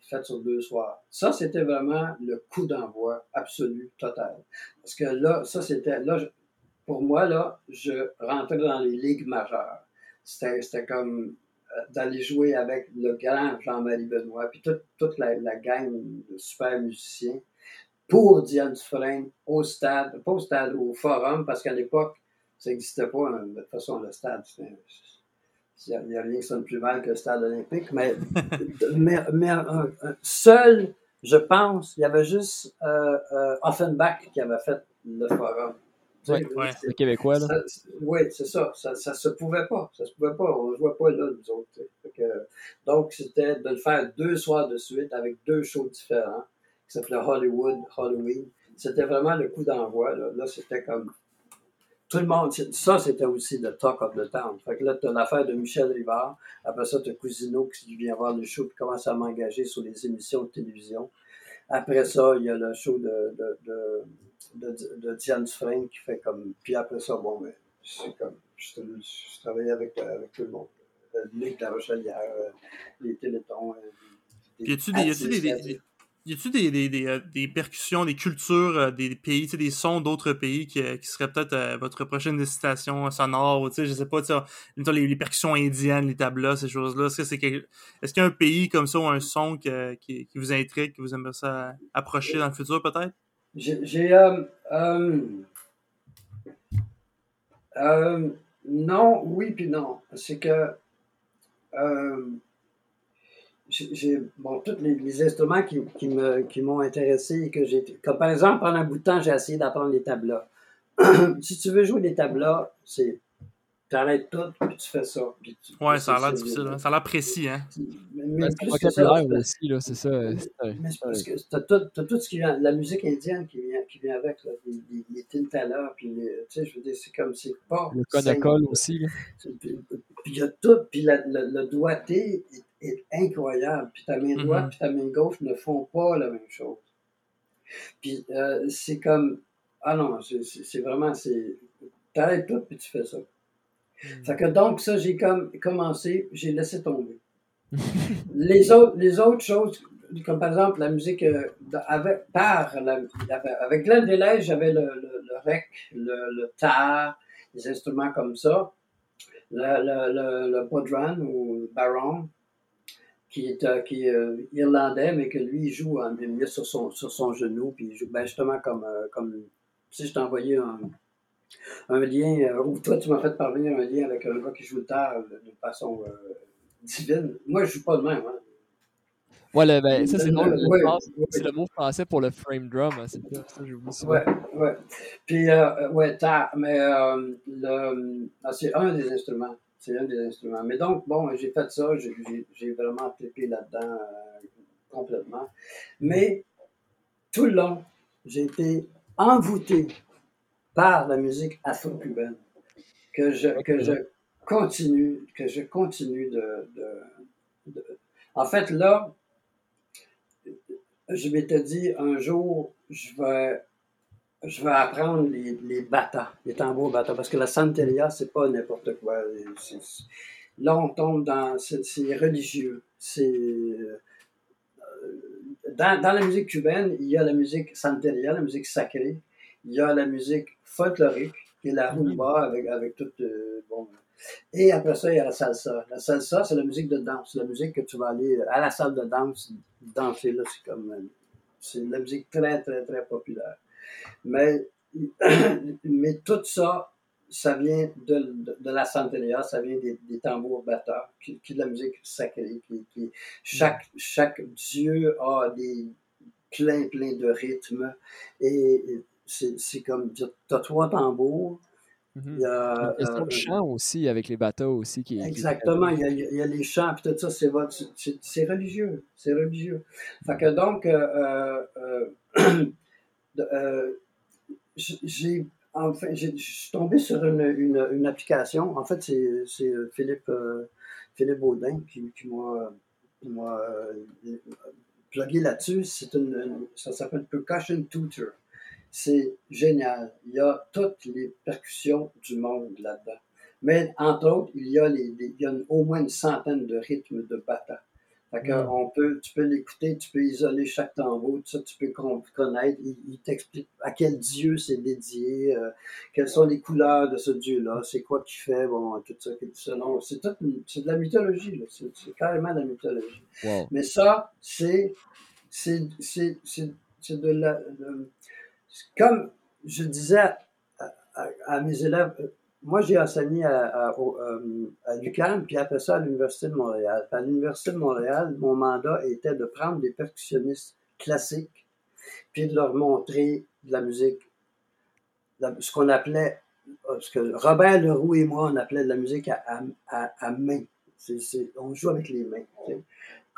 Speaker 3: fait sur deux soirs. Ça, c'était vraiment le coup d'envoi absolu, total. Parce que là, ça, c'était, là, pour moi, là, je rentrais dans les ligues majeures. C'était comme euh, d'aller jouer avec le grand Jean-Marie Benoît, puis toute, toute la, la, gang de super musiciens pour Diane Dufresne au stade, pas au stade, au forum, parce qu'à l'époque, ça n'existait pas. Hein, de toute façon, le stade, il n'y a, rien qui sonne plus mal que le stade olympique, mais, mais, mais seul, je pense, il y avait juste euh, euh, Offenbach qui avait fait le forum.
Speaker 2: Oui, ouais, c'est québécois, là.
Speaker 3: oui, c'est ça. Ça ne se pouvait pas. Ça se pouvait pas. On ne jouait pas là, nous autres. donc, c'était de le faire deux soirs de suite avec deux shows différents, qui s'appelait Hollywood, Halloween. C'était vraiment le coup d'envoi. Là, c'était comme tout le monde, ça c'était aussi le talk of the town. Fait que là, l'affaire de Michel Rivard. Après ça, tu as Cousino qui vient voir le show et commence à m'engager sur les émissions de télévision. Après ça, il y a le show de, de, de, de, Diane Frank qui fait comme. Puis après ça, bon, mais c'est comme. Je, travaillais avec, avec tout le monde. Le de la Rochelière, euh, les Télétons. Euh,
Speaker 1: y a-tu des, y a-tu des, des, des, euh, percussions, des cultures, euh, des pays, des sons d'autres pays qui, euh, qui seraient peut-être votre prochaine destination sonore, ou je sais pas, les, les percussions indiennes, les tablas, ces choses-là. Est-ce qu'il est y a un pays comme ça ou un son qui, qui, vous intrigue, que vous aimeriez ça approcher dans le futur peut-être?
Speaker 3: J'ai. non, oui, puis non. C'est que j'ai bon, tous les, instruments qui, qui me qui m'ont intéressé que j'ai comme par exemple pendant un bout de temps j'ai essayé d'apprendre les tablas si tu veux jouer des tablas c'est tu arrêtes tout puis tu fais ça
Speaker 1: puis ouais ça a l'air difficile hein. ça a l'air précis hein
Speaker 2: mais, c'est vocabulaire aussi là c'est ça
Speaker 3: mais parce que t'as tout, as tout ce qui vient la musique indienne qui vient qui vient avec là, les, les, les tintalas puis tu sais je veux dire c'est comme c'est pas
Speaker 2: le conacol aussi là.
Speaker 3: puis il y a tout puis la, le doigté est incroyable. Puis ta main droite et ta main gauche ne font pas la même chose. Puis euh, c'est comme, ah non, c'est vraiment, c'est, t'arrêtes tout puis tu fais ça. Mm. Fait que donc, ça, j'ai comme commencé, j'ai laissé tomber. les, autres, les autres choses, comme par exemple la musique euh, avec, par la, avec Glenn Deleuze, j'avais le, le, le, rec, le, le tar, des instruments comme ça, le, le, le, podran ou baron, qui est, euh, qui euh, irlandais, mais que lui, il joue en milieu sur son, sur son genou, puis il joue ben, justement comme, euh, comme si je t'ai envoyé un, un lien, ou toi, tu m'as fait parvenir un lien avec un gars qui joue le tard de façon divine. Moi, je joue pas de même. Hein.
Speaker 2: Ouais, ben, ça, c'est
Speaker 3: Le-
Speaker 2: drôle.
Speaker 3: ouais,
Speaker 2: je pense que
Speaker 3: ouais.
Speaker 2: C'est le mot français pour le frame drum. hein, C'est ça, ça, j'oublie souvent.
Speaker 3: Ouais, ouais. Puis, euh, euh, ouais, mais euh, le, ah, c'est un des instruments. C'est un des instruments. Mais donc, bon, j'ai fait ça, j'ai, vraiment trippé là-dedans euh, complètement. Mais tout le long, j'ai été envoûté par la musique afro-cubaine que je, que je continue, que je continue de- En fait, là, je m'étais dit un jour, je vais, je vais apprendre les, les bata, les tambours bata, parce que la santeria, c'est pas n'importe quoi. C'est- là, on tombe dans, c'est religieux. C'est euh, dans, dans la musique cubaine, il y a la musique santeria, la musique sacrée, il y a la musique folklorique, qui est la rumba avec, avec tout, euh, bon, et après ça, il y a la salsa. La salsa, c'est la musique de danse. La musique que tu vas aller à la salle de danse danser. Là, c'est comme. euh, C'est la musique très, très, très populaire. Mais, mais tout ça, ça vient de, de, de la santeria, ça vient des, des tambours batteurs, qui, qui est de la musique sacrée. Qui, qui, chaque, chaque dieu a des plein, plein de rythmes. Et c'est c'est comme, tu as trois tambours.
Speaker 2: Mhm.
Speaker 3: Il y a,
Speaker 2: question
Speaker 3: euh,
Speaker 2: chant aussi avec les bateaux aussi. Qui, qui-
Speaker 3: Exactement, il y, a, il y a les chants, puis tout ça, c'est votre- c'est c'est religieux, c'est religieux. Fait que donc, euh, euh, euh, j'ai, enfin, je suis tombé sur une, application. En fait, c'est c'est Philippe, euh, Philippe Baudin qui, qui m'a euh, plugué là-dessus. Une, ça s'appelle Percussion Tutor. C'est génial. Il y a toutes les percussions du monde là-dedans. Mais entre autres, il y a, il y a au moins une centaine de rythmes de bata. Fait que
Speaker 2: Mm.
Speaker 3: on peut, tu peux l'écouter, tu peux isoler chaque tambour, tout ça, tu peux con- connaître. Il, il t'explique à quel dieu c'est dédié, euh, quelles sont les couleurs de ce dieu-là, c'est quoi qu'il fait, bon, tout ça, tout ça. Non, c'est c'est de la mythologie, là. C'est, carrément de la mythologie.
Speaker 2: Wow.
Speaker 3: Mais ça, c'est, c'est, c'est, c'est, de la, de- comme je disais à, à- à mes élèves, euh, moi j'ai enseigné à, à, euh, à puis après ça à l'Université de Montréal. À l'Université de Montréal, mon mandat était de prendre des percussionnistes classiques, puis de leur montrer de la musique, ce qu'on appelait, euh, ce que Robert Leroux et moi, on appelait de la musique à, à, main. On joue avec les mains.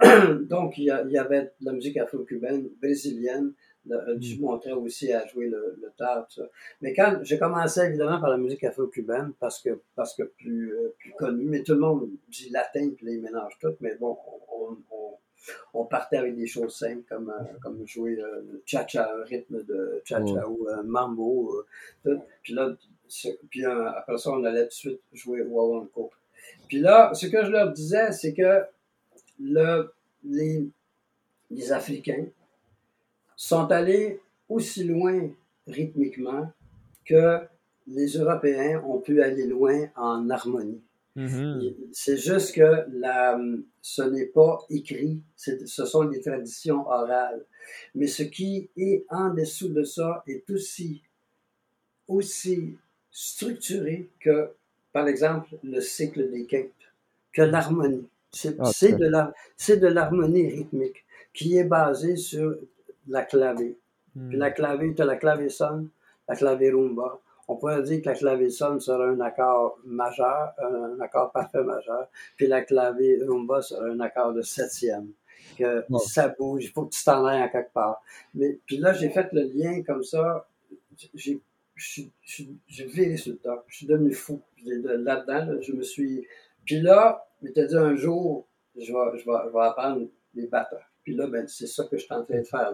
Speaker 3: Donc, il y avait de la musique afro-cubaine, brésilienne. Le- Je montrais aussi à jouer le, le tard, tout ça. Mais quand j'ai commencé évidemment par la musique afro-cubaine, parce que, parce que plus, euh, plus connue, mais tout le monde dit latin, puis là, ils mélangent tout, mais bon, on, on, on partait avec des choses simples, comme, euh, comme jouer euh, le cha-cha, un rythme de cha-cha ou un mambo, euh, tout. Puis là, puis euh, après ça, on allait tout de suite jouer Wawanko. Puis là, ce que je leur disais, c'est que le, les, les Africains sont allés aussi loin rythmiquement que les Européens ont pu aller loin en harmonie.
Speaker 2: Mhm.
Speaker 3: C'est juste que la, ce n'est pas écrit, ce sont des traditions orales. Mais ce qui est en dessous de ça est aussi, aussi structuré que, par exemple, le cycle des quintes, que l'harmonie. C'est de l'harmonie rythmique qui est basée sur la clavée. Puis la clavée, tu as la clavésone, la clavérumba. On pourrait dire que la clavésone sera un accord majeur, un accord parfait majeur, puis la clavérumba sera un accord de septième. Que ça bouge, il faut que tu t'en ailles en quelque part. Mais puis là, j'ai fait le lien comme ça. J'ai j'ai viré sur le top. Je suis devenu fou. Là-dedans, là, je me suis. Puis là, je m'étais dit un jour, je vais, je vais, je vais apprendre les batteurs. Puis là, ben, c'est ça que je suis en train de faire.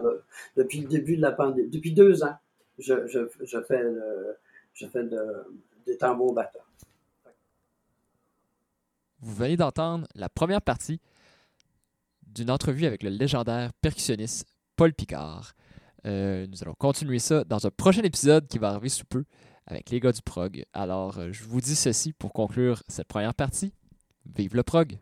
Speaker 3: Depuis le début de la pandémie. Depuis deux ans, je, je, je fais, le, je fais de- des tambours batteurs.
Speaker 2: Vous venez d'entendre la première partie d'une entrevue avec le légendaire percussionniste Paul Picard. Euh, nous allons continuer ça dans un prochain épisode qui va arriver sous peu avec les gars du prog. Alors, euh, je vous dis ceci pour conclure cette première partie. Vive le prog!